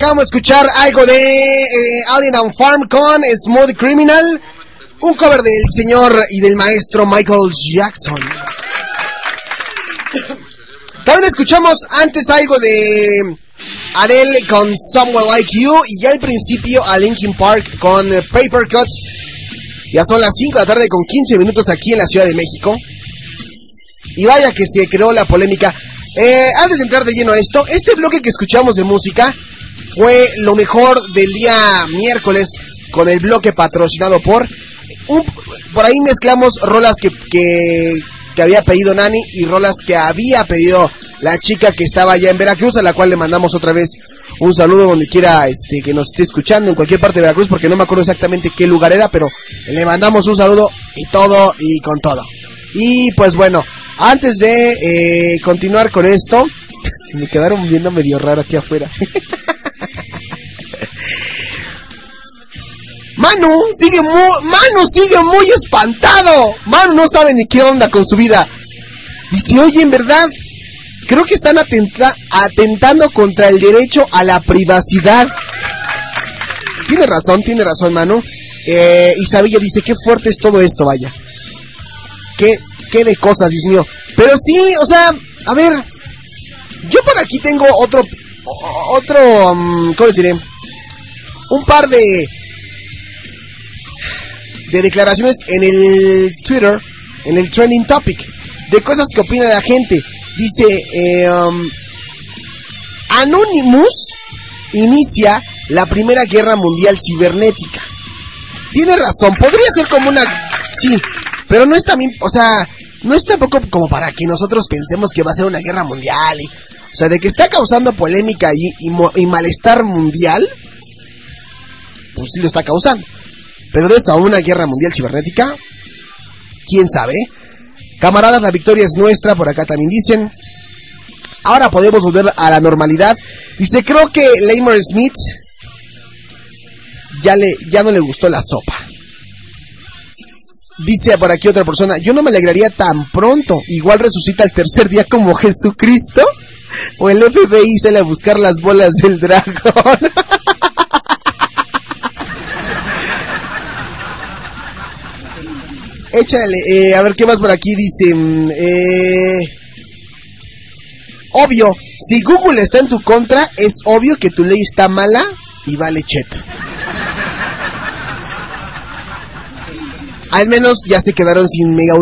Acabamos de escuchar algo de eh, Alien and Farm con Smooth Criminal, un cover del señor y del maestro Michael Jackson. También escuchamos antes algo de Adele con Someone Like You y ya al principio a Linkin Park con Paper Cuts. Ya son las 5 de la tarde con 15 minutos aquí en la Ciudad de México. Y vaya que se creó la polémica. Eh, antes de entrar de lleno a esto, este bloque que escuchamos de música fue lo mejor del día miércoles con el bloque patrocinado por... un- por ahí mezclamos rolas que, que, había pedido Nani y rolas que había pedido la chica que estaba allá en Veracruz, a la cual le mandamos otra vez un saludo donde quiera este, que nos esté escuchando en cualquier parte de Veracruz, porque no me acuerdo exactamente qué lugar era, pero le mandamos un saludo y todo y con todo. Y pues bueno, antes de eh, continuar con esto, me quedaron viendo medio raro aquí afuera. Manu sigue muy, Manu sigue muy espantado. Manu no sabe ni qué onda con su vida. Si oye, en verdad, creo que están atenta- atentando contra el derecho a la privacidad. Tiene razón, tiene razón, Manu. Eh, Isabella dice, qué fuerte es todo esto, vaya. Qué, qué de cosas, Dios mío. Pero sí, o sea, a ver, yo por aquí tengo otro, otro, mm, ¿cómo les diré? Un par de, de declaraciones en el Twitter, en el trending topic, de cosas que opina la gente. Dice, eh, um, Anonymous inicia la primera guerra mundial cibernética. Tiene razón, podría ser como una... Sí, pero no es también, o sea, no es tampoco como para que nosotros pensemos que va a ser una guerra mundial. Y, o sea, de que está causando polémica y, y y malestar mundial, pues sí lo está causando. Pero de eso a una guerra mundial cibernética, quién sabe. Camaradas, la victoria es nuestra, por acá también dicen. Ahora podemos volver a la normalidad. Dice, creo que Lamar Smith ya, le, ya no le gustó la sopa. Dice por aquí otra persona, yo no me alegraría tan pronto. Igual resucita el tercer día como Jesucristo. O el FBI sale a buscar las bolas del dragón. Échale, eh, a ver qué más por aquí dice. mm, Eh, obvio, si Google está en tu contra, es obvio que tu ley está mala y vale cheto. Al menos ya se quedaron sin mega,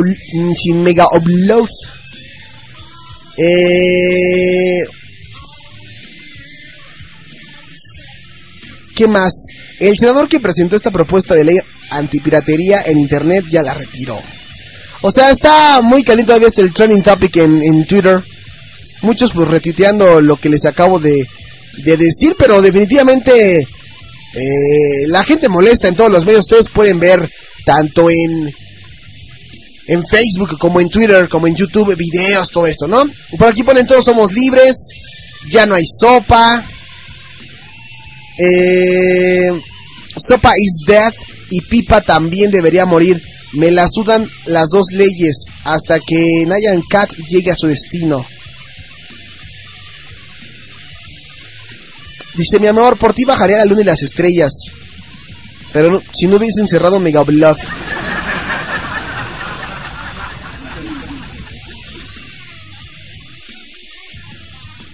sin mega upload. Eh, ¿Qué más? El senador que presentó esta propuesta de ley antipiratería en internet ya la retiró. O sea, está muy caliente todavía este el trending topic en, Twitter. Muchos pues retuiteando lo que les acabo de, de decir, pero definitivamente eh, la gente molesta en todos los medios. Ustedes pueden ver tanto en en Facebook como en Twitter como en YouTube videos, todo esto, ¿no? Por aquí ponen todos somos libres, ya no hay sopa, eh, sopa is dead y Pipa también debería morir. Me la sudan las dos leyes hasta que Nayan Cat llegue a su destino. Dice, mi amor, por ti bajaría la luna y las estrellas. Pero no- si no hubiesen cerrado Mega Blood.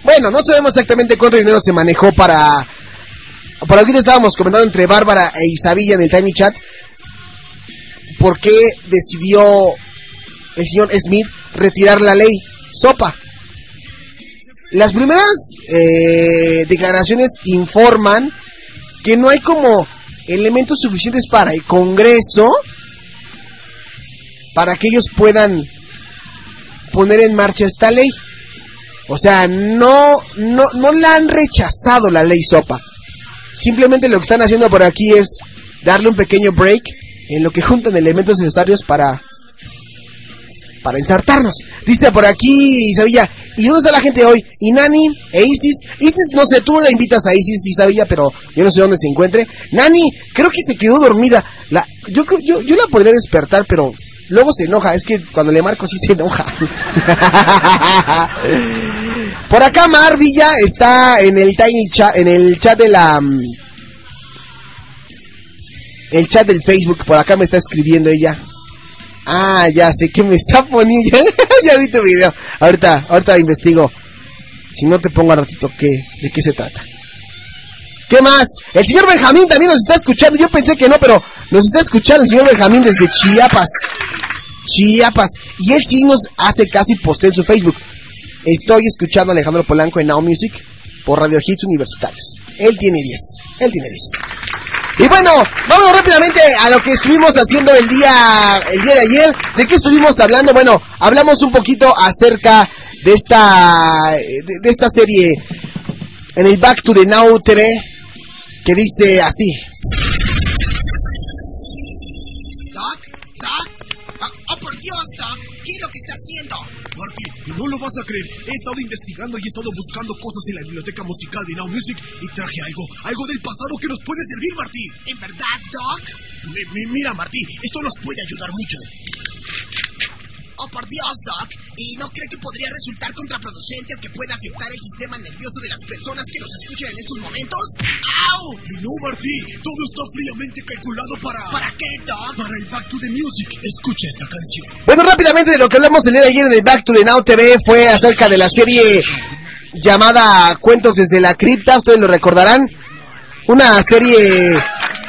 Bueno, no sabemos exactamente cuánto dinero se manejó para... Por aquí le estábamos comentando entre Bárbara e Isabilla en el Tiny Chat. ¿Por qué decidió el señor Smith retirar la ley SOPA? Las primeras eh, declaraciones informan que no hay como elementos suficientes para el Congreso para que ellos puedan poner en marcha esta ley. O sea, no, no, no la han rechazado la ley SOPA. Simplemente lo que están haciendo por aquí es darle un pequeño break en lo que juntan elementos necesarios para para ensartarnos. Dice por aquí Isabella, ¿y dónde está la gente hoy? ¿Y Nani? ¿E Isis? Isis, no sé, tú la invitas a Isis, Isabella, pero yo no sé dónde se encuentre. Nani, creo que se quedó dormida. La, yo, yo, yo la podría despertar, pero luego se enoja. Es que cuando le marco sí se enoja. por acá Mar Villa está en el tiny chat, en el chat de la... mm, El chat del Facebook, por acá me está escribiendo ella. Ah, ya sé que me está poniendo. ya vi tu video. Ahorita, ahorita investigo. Si no te pongo a ratito qué, de qué se trata. ¿Qué más? El señor Benjamín también nos está escuchando. Yo pensé que no, pero nos está escuchando el señor Benjamín desde Chiapas. Chiapas. Y él sí nos hace casi postea en su Facebook. Estoy escuchando a Alejandro Polanco en Now Music por Radio Hits Universitarios. Él tiene 10. Él tiene 10. Y bueno, vamos rápidamente a lo que estuvimos haciendo el día, el día de ayer. ¿De qué estuvimos hablando? Bueno, hablamos un poquito acerca de esta, de, esta serie en el Back to the Now TV que dice así. Doc, Doc, ah, oh por Dios, Doc, ¿qué es lo que está haciendo? Marty, no lo vas a creer. He estado investigando y he estado buscando cosas en la biblioteca musical de Now Music y traje algo, algo del pasado que nos puede servir, Marty. ¿En verdad, Doc? Mi- mi- mira, Marty, esto nos puede ayudar mucho. Oh, por Dios, Doc. ¿Y no cree que podría resultar contraproducente o que pueda afectar el sistema nervioso de las personas que nos escuchan en estos momentos? ¡Au! No, Marty. Todo está fríamente calculado para... ¿Para qué, Doc? Para el Back to the Music. Escucha esta canción. Bueno, rápidamente de lo que hablamos el día de ayer en el Back to the Now TV fue acerca de la serie llamada Cuentos desde la cripta, ustedes lo recordarán. Una serie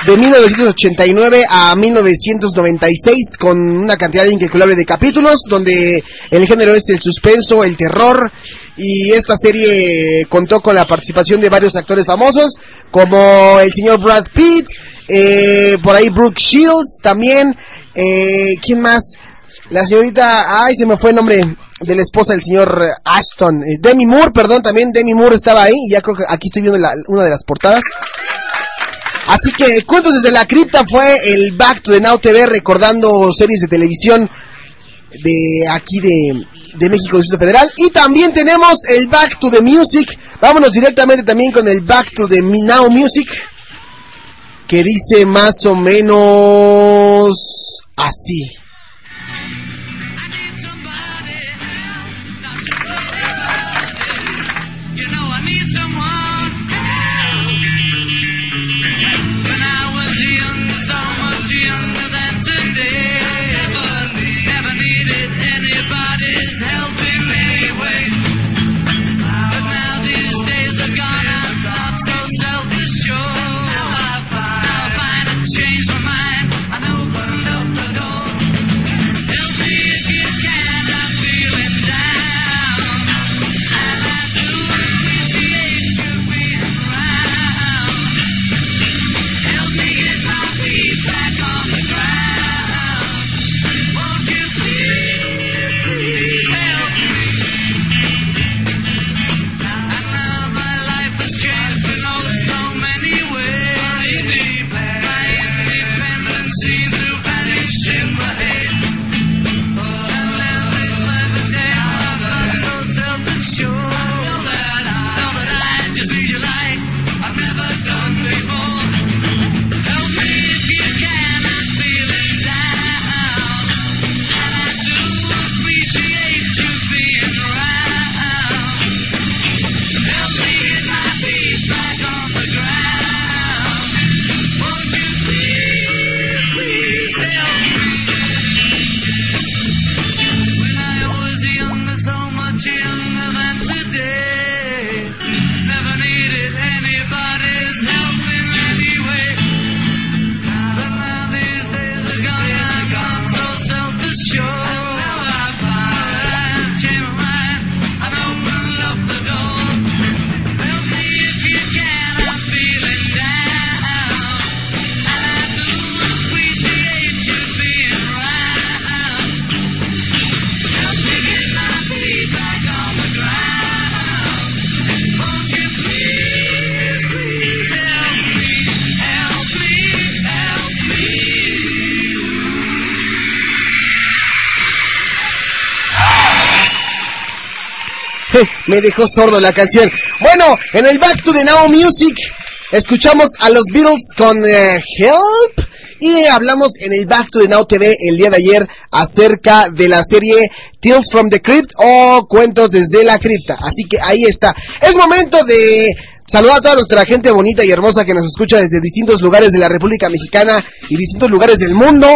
de 1989 a 1996 con una cantidad incalculable de capítulos donde el género es el suspenso, el terror y esta serie contó con la participación de varios actores famosos como el señor Brad Pitt, eh, por ahí Brooke Shields también, eh, ¿quién más? La señorita, ay, se me fue el nombre de la esposa del señor Ashton. Eh, Demi Moore, perdón, también Demi Moore estaba ahí. Y ya creo que aquí estoy viendo la- una de las portadas. Así que Cuentos desde la cripta fue el Back to the Now TV recordando series de televisión de aquí de, de México, Distrito Federal. Y también tenemos el Back to the Music. Vámonos directamente también con el Back to the Now Music. Que dice más o menos así. Dejó sordo la canción. Bueno, en el Back to the Now Music escuchamos a los Beatles con eh, Help. Y hablamos en el Back to the Now TV el día de ayer acerca de la serie Tales from the Crypt o Cuentos desde la Cripta. Así que ahí está. Es momento de saludar a toda nuestra gente bonita y hermosa que nos escucha desde distintos lugares de la República Mexicana y distintos lugares del mundo.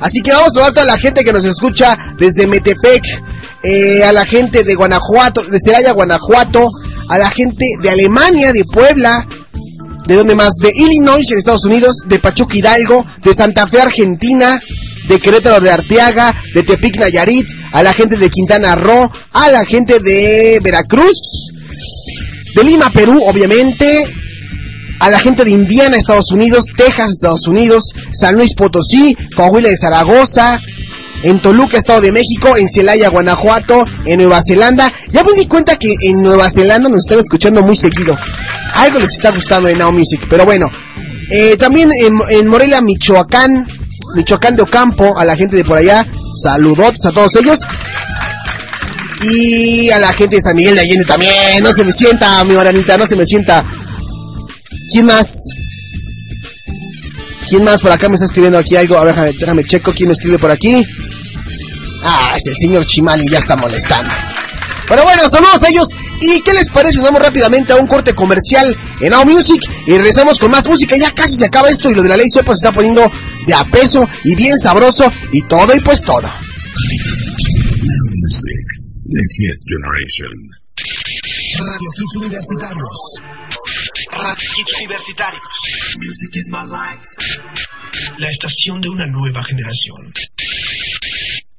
Así que vamos a saludar a toda la gente que nos escucha desde Metepec, eh, a la gente de Guanajuato, de Celaya, Guanajuato, a la gente de Alemania, de Puebla, ¿De dónde más? De Illinois, en Estados Unidos, de Pachuca Hidalgo, de Santa Fe, Argentina, de Querétaro de Arteaga, de Tepic Nayarit, a la gente de Quintana Roo, a la gente de Veracruz, de Lima, Perú, obviamente, a la gente de Indiana, Estados Unidos, Texas, Estados Unidos, San Luis Potosí, Coahuila de Zaragoza, en Toluca, Estado de México, en Celaya, Guanajuato, en Nueva Zelanda. Ya me di cuenta que en Nueva Zelanda nos están escuchando muy seguido. Algo les está gustando de Now Music, pero bueno. Eh, también en, Morelia, Michoacán, Michoacán de Ocampo, a la gente de por allá, saludotes a todos ellos. Y a la gente de San Miguel de Allende también, no se me sienta, mi maranita, no se me sienta. ¿Quién más? ¿Quién más por acá me está escribiendo aquí algo? A ver, déjame checo quién me escribe por aquí. Ah, es el señor Chimali, ya está molestando. Pero bueno, saludos a ellos. ¿Y qué les parece? Nos vamos rápidamente a un corte comercial en Now Music y regresamos con más música. Ya casi se acaba esto y lo de la ley sopa se está poniendo de a peso y bien sabroso y todo y pues todo. Now Music, The Hit Generation. Radio Hits Universitarios. Radio Hits Universitarios. Music is my life. La estación de una nueva generación.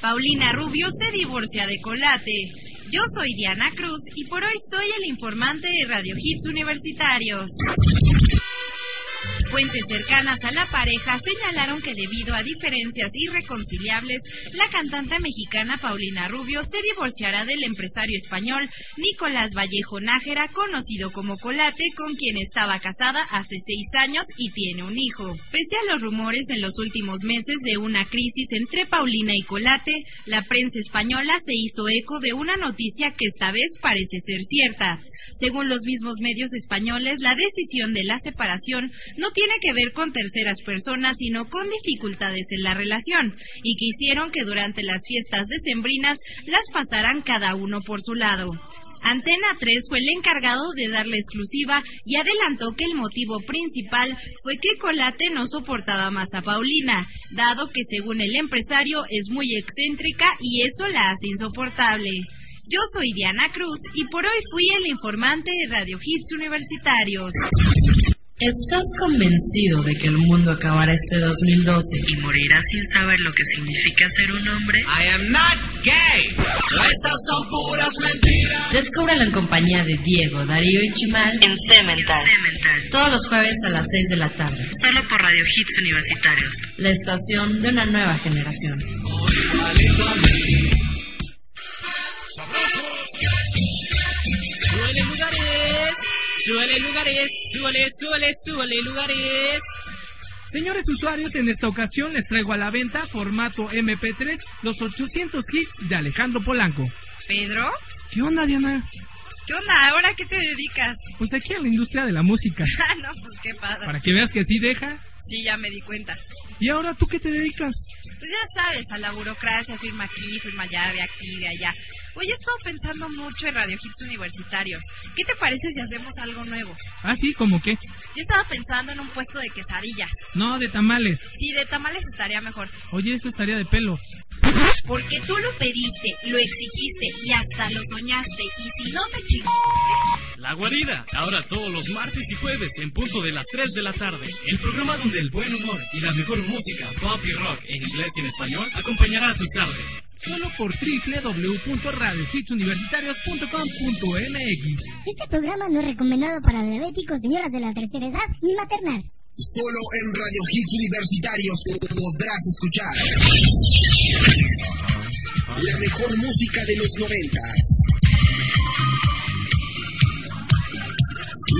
Paulina Rubio se divorcia de Colate. Yo soy Diana Cruz y por hoy soy el informante de Radio Hits Universitarios. Fuentes cercanas a la pareja señalaron que debido a diferencias irreconciliables, la cantante mexicana Paulina Rubio se divorciará del empresario español Nicolás Vallejo Nájera, conocido como Colate, con quien estaba casada hace seis años y tiene un hijo. Pese a los rumores en los últimos meses de una crisis entre Paulina y Colate, la prensa española se hizo eco de una noticia que esta vez parece ser cierta. Según los mismos medios españoles, la decisión de la separación no tiene que ver con terceras personas, sino con dificultades en la relación, y que hicieron que durante las fiestas decembrinas las pasaran cada uno por su lado. Antena 3 fue el encargado de dar la exclusiva y adelantó que el motivo principal fue que Colate no soportaba más a Paulina, dado que según el empresario es muy excéntrica y eso la hace insoportable. Yo soy Diana Cruz y por hoy fui el informante de Radio Hits Universitarios. ¿Estás convencido de que el mundo acabará este 2012 y morirás sin saber lo que significa ser un hombre? I am not gay. Esas son puras mentiras. Descúbrelo en compañía de Diego, Darío y Chimal en Cemental. Todos los jueves a las 6 de la tarde. Solo por Radio Hits Universitarios. La estación de una nueva generación. Súbele lugares, súbele, súbele, súbele lugares. Señores usuarios, en esta ocasión les traigo a la venta formato MP3 los 800 hits de Alejandro Polanco. ¿Pedro? ¿Qué onda, Diana? ¿Qué onda? ¿Ahora qué te dedicas? Pues aquí a la industria de la música. Ah, no, pues qué padre. Para que veas que sí deja. Sí, ya me di cuenta. ¿Y ahora tú qué te dedicas? Pues ya sabes, a la burocracia, firma aquí, firma allá, de aquí, de allá. Hoy he estado pensando mucho en Radio Hits Universitarios. ¿Qué te parece si hacemos algo nuevo? Ah, sí, ¿cómo qué? Yo estaba pensando en un puesto de quesadillas. No, de tamales. Sí, de tamales estaría mejor. Oye, eso estaría de pelos. Porque tú lo pediste, lo exigiste y hasta lo soñaste. Y si no te chingó... La Guarida, ahora todos los martes y jueves en punto de las 3 de la tarde. El programa donde el buen humor y la mejor música, pop y rock en inglés y en español acompañará a tus tardes. solo por www.radiohitsuniversitarios.com.mx. Este programa no es recomendado para diabéticos, señoras de la tercera edad ni maternal. Solo en Radio Hits Universitarios podrás escuchar la mejor música de los noventas.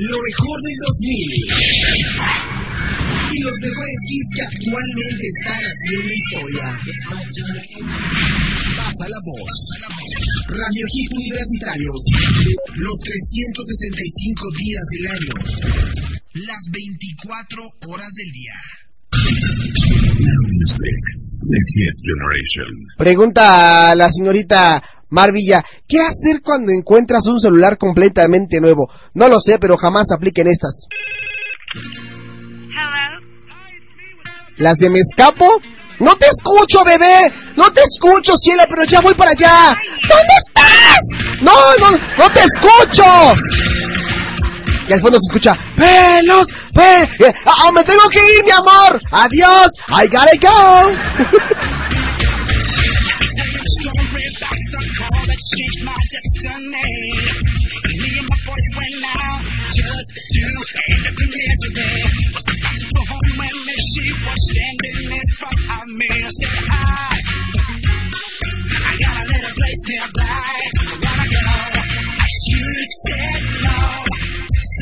Lo mejor del 2000 y los mejores hits que actualmente están haciendo historia. Pasa la voz. Radio Hits Universitarios. Los 365 días del año. Las 24 horas del día. The Hit Generation. Pregunta a la señorita Marvilla, ¿qué hacer cuando encuentras un celular completamente nuevo? No lo sé, pero jamás apliquen estas. ¿Las de me escapo? No te escucho, bebé. No te escucho, cielo, pero ya voy para allá. ¿Dónde estás? No, no, no te escucho. Y al fondo se escucha, pelos, pe... ¡Ah, me tengo que ir, mi amor! ¡Adiós! ¡I gotta go! I got a place nearby. I wanna go. I should.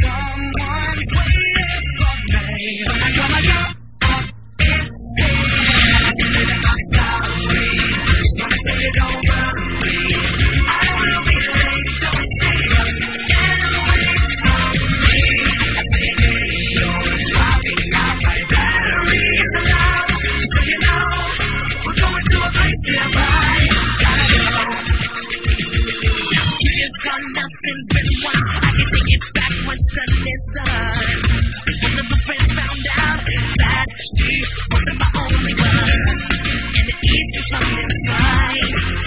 Someone's waiting for me. I wanna go up and see. I. Just wanna. I will be late. Don't get away from me. I dropping out my so you know, we're going to a place nearby. One of friends found out that she wasn't my only one. And.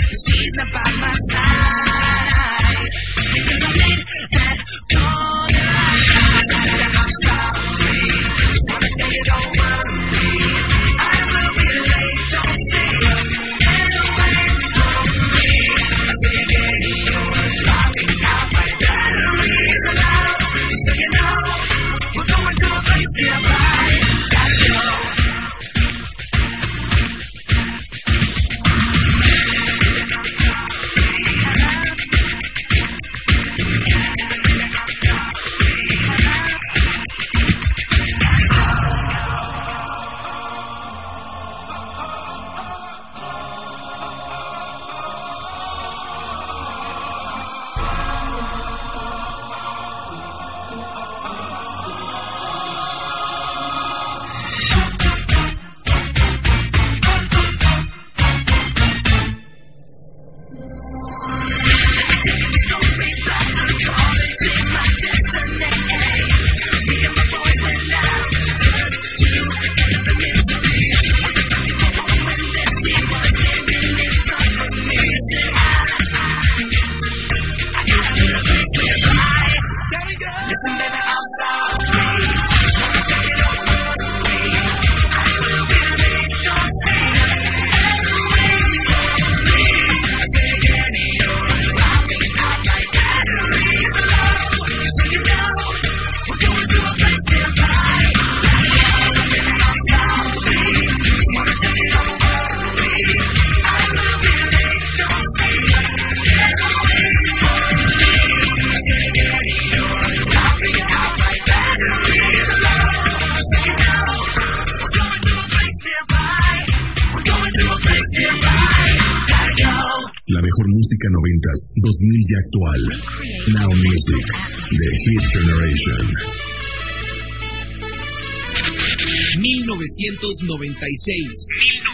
She's not by my side. Because I made 2000 y actual. Now Music, The Hit Generation. 1996. 1996.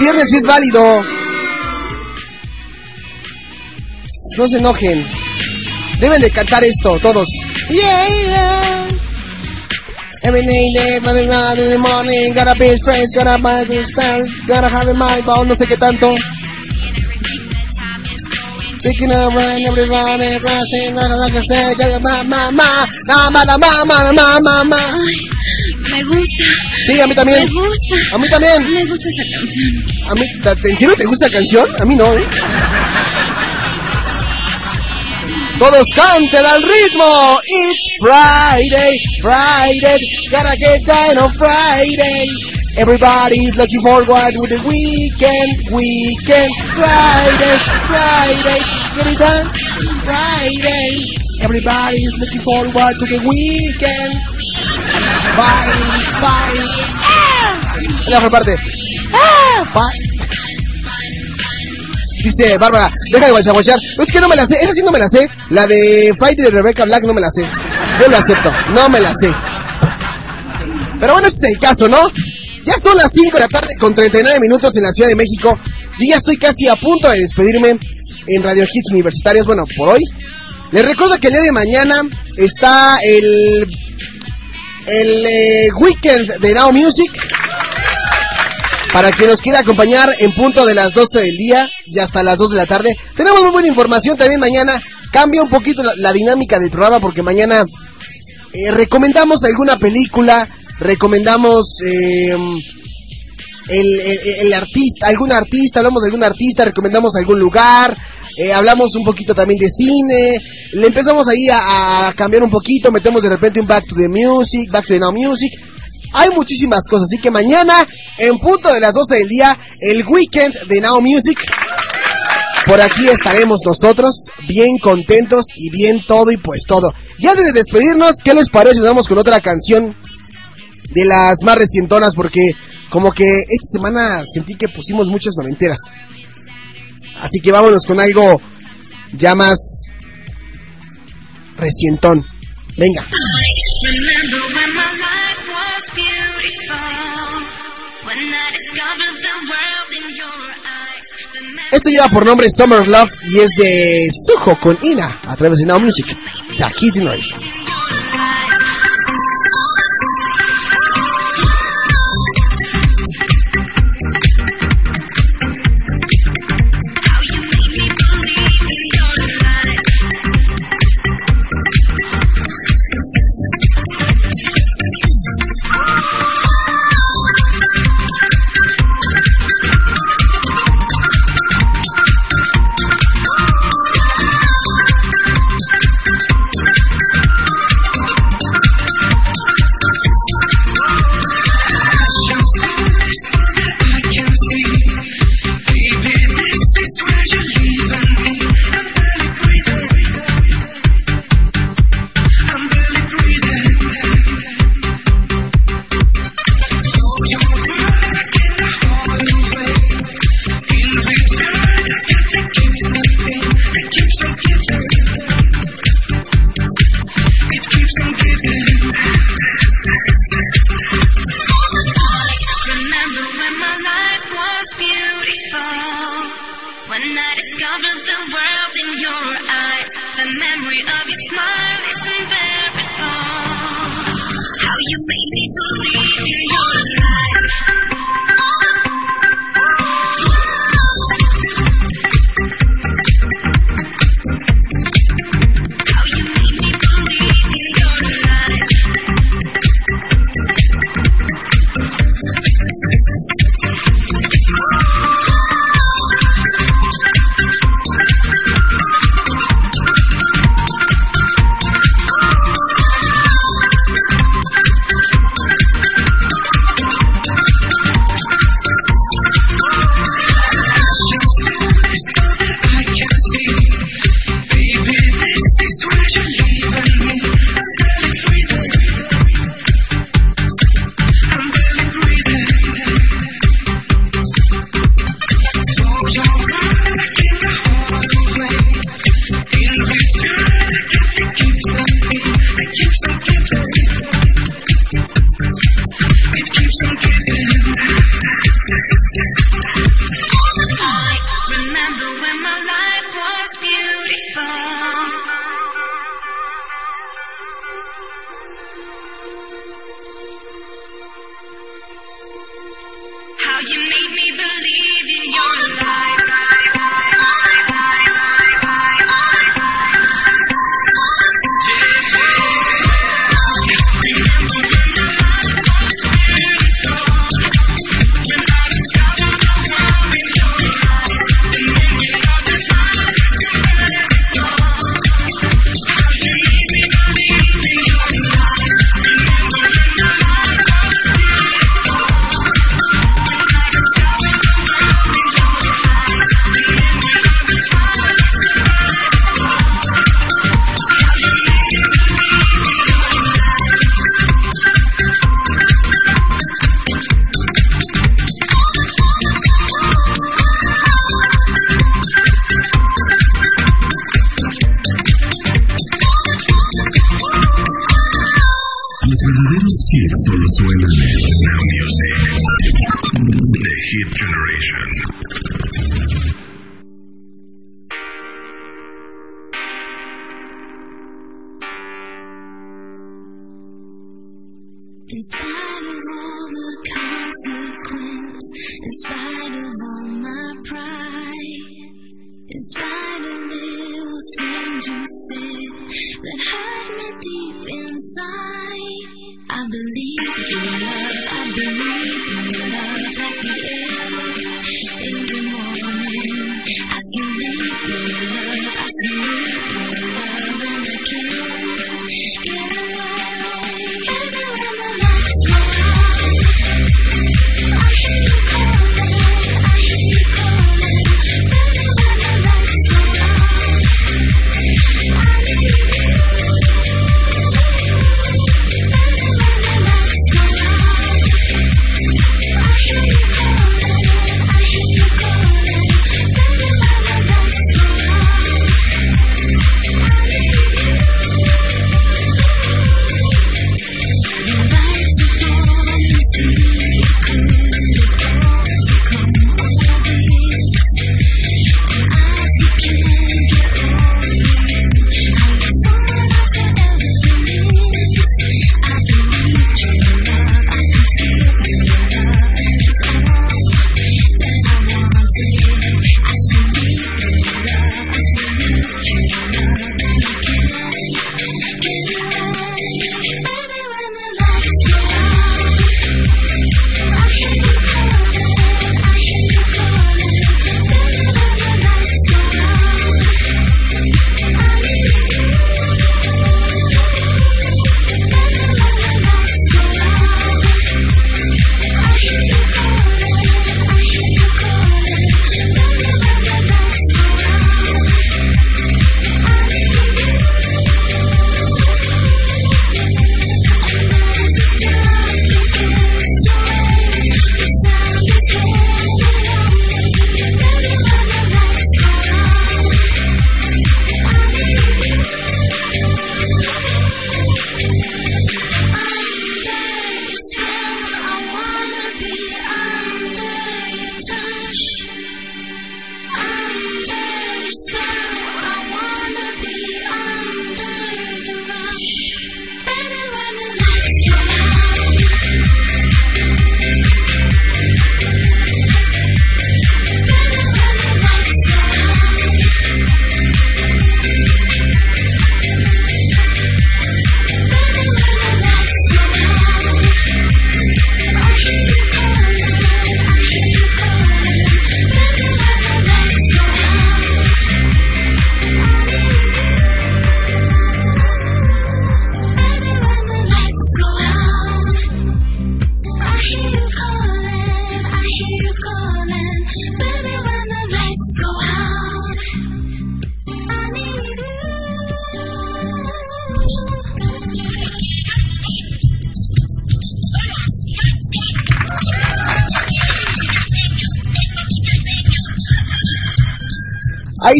Viernes es válido. No se enojen. Deben de cantar esto, todos. Yeah. Every night, in the morning, gotta be friends, gotta buy gotta have no sé qué tanto. Sí, a mí también. Me gusta. A mí también. Me gusta esa canción. A mí, ¿te- ¿en serio te gusta la canción? A mí no, ¿eh? Todos canten al ritmo. It's Friday, Friday, gotta get down on Friday. Everybody's looking forward to the weekend, weekend, Friday, Friday, get it done, Friday. Everybody's looking forward to the weekend. Bye, la otra parte. Bye. Dice Bárbara, deja de guachaguachar. Pero es que no me la sé, esa sí no me la sé. La de Friday de Rebecca Black no me la sé. Yo lo acepto, no me la sé. Pero bueno, ese es el caso, ¿no? Ya son las 5 de la tarde con 39 minutos en la Ciudad de México. Yo ya estoy casi a punto de despedirme en Radio Hits Universitarios, bueno, por hoy. Les recuerdo que el día de mañana está el, el eh, weekend de Now Music. Para que nos quiera acompañar en punto de las 12 del día y hasta las 2 de la tarde. Tenemos muy buena información también mañana. Cambia un poquito la, dinámica del programa porque mañana eh, recomendamos alguna película, recomendamos eh, el- el artista, algún artista, hablamos de algún artista, recomendamos algún lugar, eh, hablamos un poquito también de cine, le empezamos ahí a, cambiar un poquito, metemos de repente un Back to the Music, Back to the Now Music. Hay muchísimas cosas, así que mañana, en punto de las 12 del día, el weekend de Now Music. Por aquí estaremos nosotros, bien contentos y bien todo y pues todo. Y antes de despedirnos, ¿qué les parece? Nos vamos con otra canción de las más recientonas porque como que esta semana sentí que pusimos muchas noventeras. Así que vámonos con algo ya más recientón. Venga. Esto lleva por nombre Summer Love y es de Suho con Ina a través de Now Music, The Kid Generation.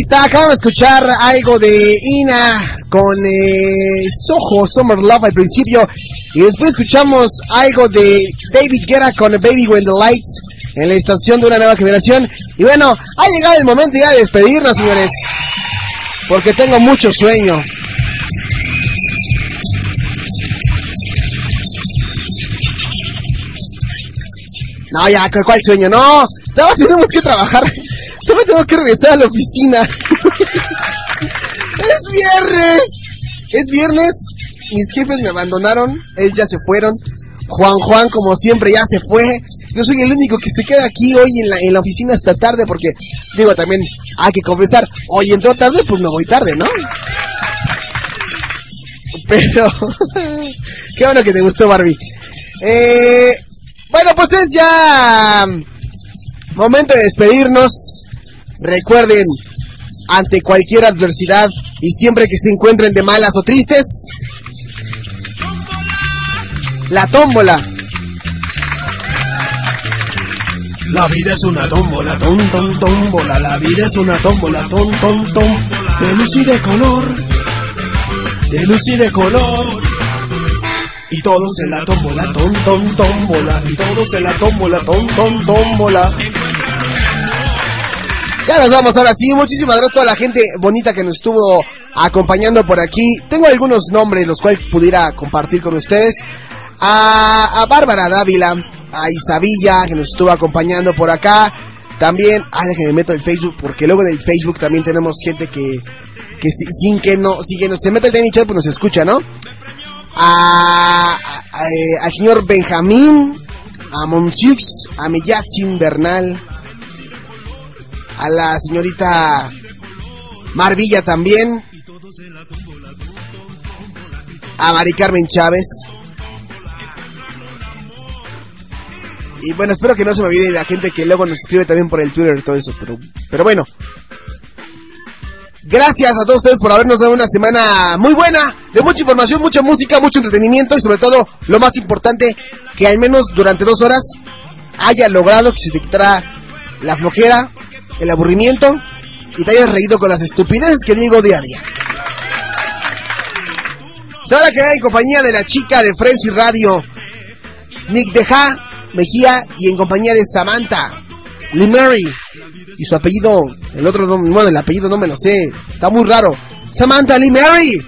Está, acabamos de escuchar algo de Ina con eh, Soho Summer Love al principio. Y después escuchamos algo de David Guerra con Baby When the Lights en la estación de una nueva generación. Y bueno, ha llegado el momento ya de despedirnos, señores. Porque tengo mucho sueño. No, ya, ¿cu- ¿cuál sueño? No, todavía tenemos que trabajar. Tengo que regresar a la oficina. es viernes. Es viernes. Mis jefes me abandonaron. Ellos ya se fueron. Juan Juan, como siempre, ya se fue. Yo soy el único que se queda aquí hoy en la, en la oficina hasta tarde porque, digo, también hay que confesar, hoy entró tarde, pues me voy tarde, ¿no? Pero, qué bueno que te gustó, Barbie. Eh, bueno, pues es ya momento de despedirnos. Recuerden, ante cualquier adversidad y siempre que se encuentren de malas o tristes, la tómbola. La vida es una tómbola, tom, tom, tómbola. La vida es una tómbola, tom, tom, tom. De luz y de color. De luz y de color. Y todos en la tómbola, tom, tom, tómbola. Y todos en la tómbola, tom, tom, tómbola. Ya nos vamos ahora sí. Muchísimas gracias a toda la gente bonita que nos estuvo acompañando por aquí. Tengo algunos nombres los cuales pudiera compartir con ustedes. A, a Bárbara Dávila, a Isabilla que nos estuvo acompañando por acá. También, ah, déjenme meto el Facebook porque luego del Facebook también tenemos gente que, que si- sin que no, si que no se meta el Tiny Chat pues nos escucha, ¿no? A, a- a- eh, al señor Benjamín, a Monsiux, a Meyatsin Bernal, a la señorita Marvilla también, a Mari Carmen Chávez. Y bueno, espero que no se me olvide la gente que luego nos escribe también por el Twitter y todo eso, pero, pero bueno. Gracias a todos ustedes por habernos dado una semana muy buena, de mucha información, mucha música, mucho entretenimiento y sobre todo, lo más importante, que al menos durante dos horas haya logrado que se te la flojera, el aburrimiento y te hayas reído con las estupideces que digo día a día. Se en compañía de la chica de Frenzy Radio, Nick Deja Mejía y en compañía de Samantha Lee Mary y su apellido, el otro no, bueno, el apellido no me lo sé, está muy raro. Samantha Lee Mary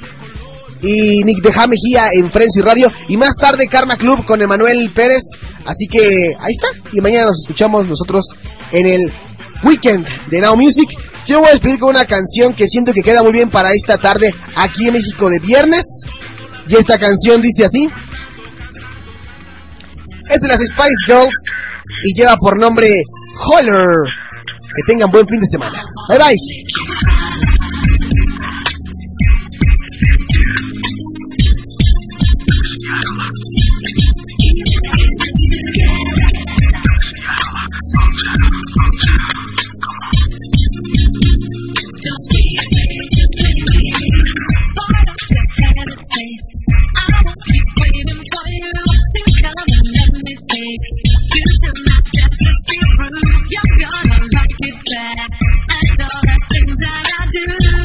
y Nick Deja Mejía en Frenzy Radio y más tarde Karma Club con Emanuel Pérez. Así que ahí está y mañana nos escuchamos nosotros en el weekend de Now Music. Yo voy a despedir con una canción que siento que queda muy bien para esta tarde aquí en México de viernes. Y esta canción dice así. Es de las Spice Girls y lleva por nombre Holler. Que tengan buen fin de semana. Bye bye. You're gonna like it bad. And all the things that I do.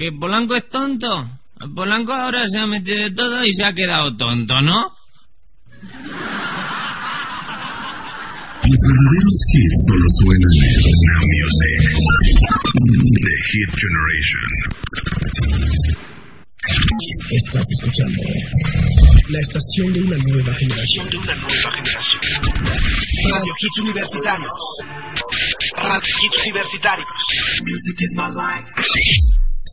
¿Que Polanco es tonto? Polanco ahora se ha metido de todo y se ha quedado tonto, ¿no? Los verdaderos hits solo suenan en Now Music. The Hit Generation. Estás escuchando la estación de una nueva generación. De una nueva generación. Radio Hits Universitarios. Radio Hits Universitarios. Music is my life.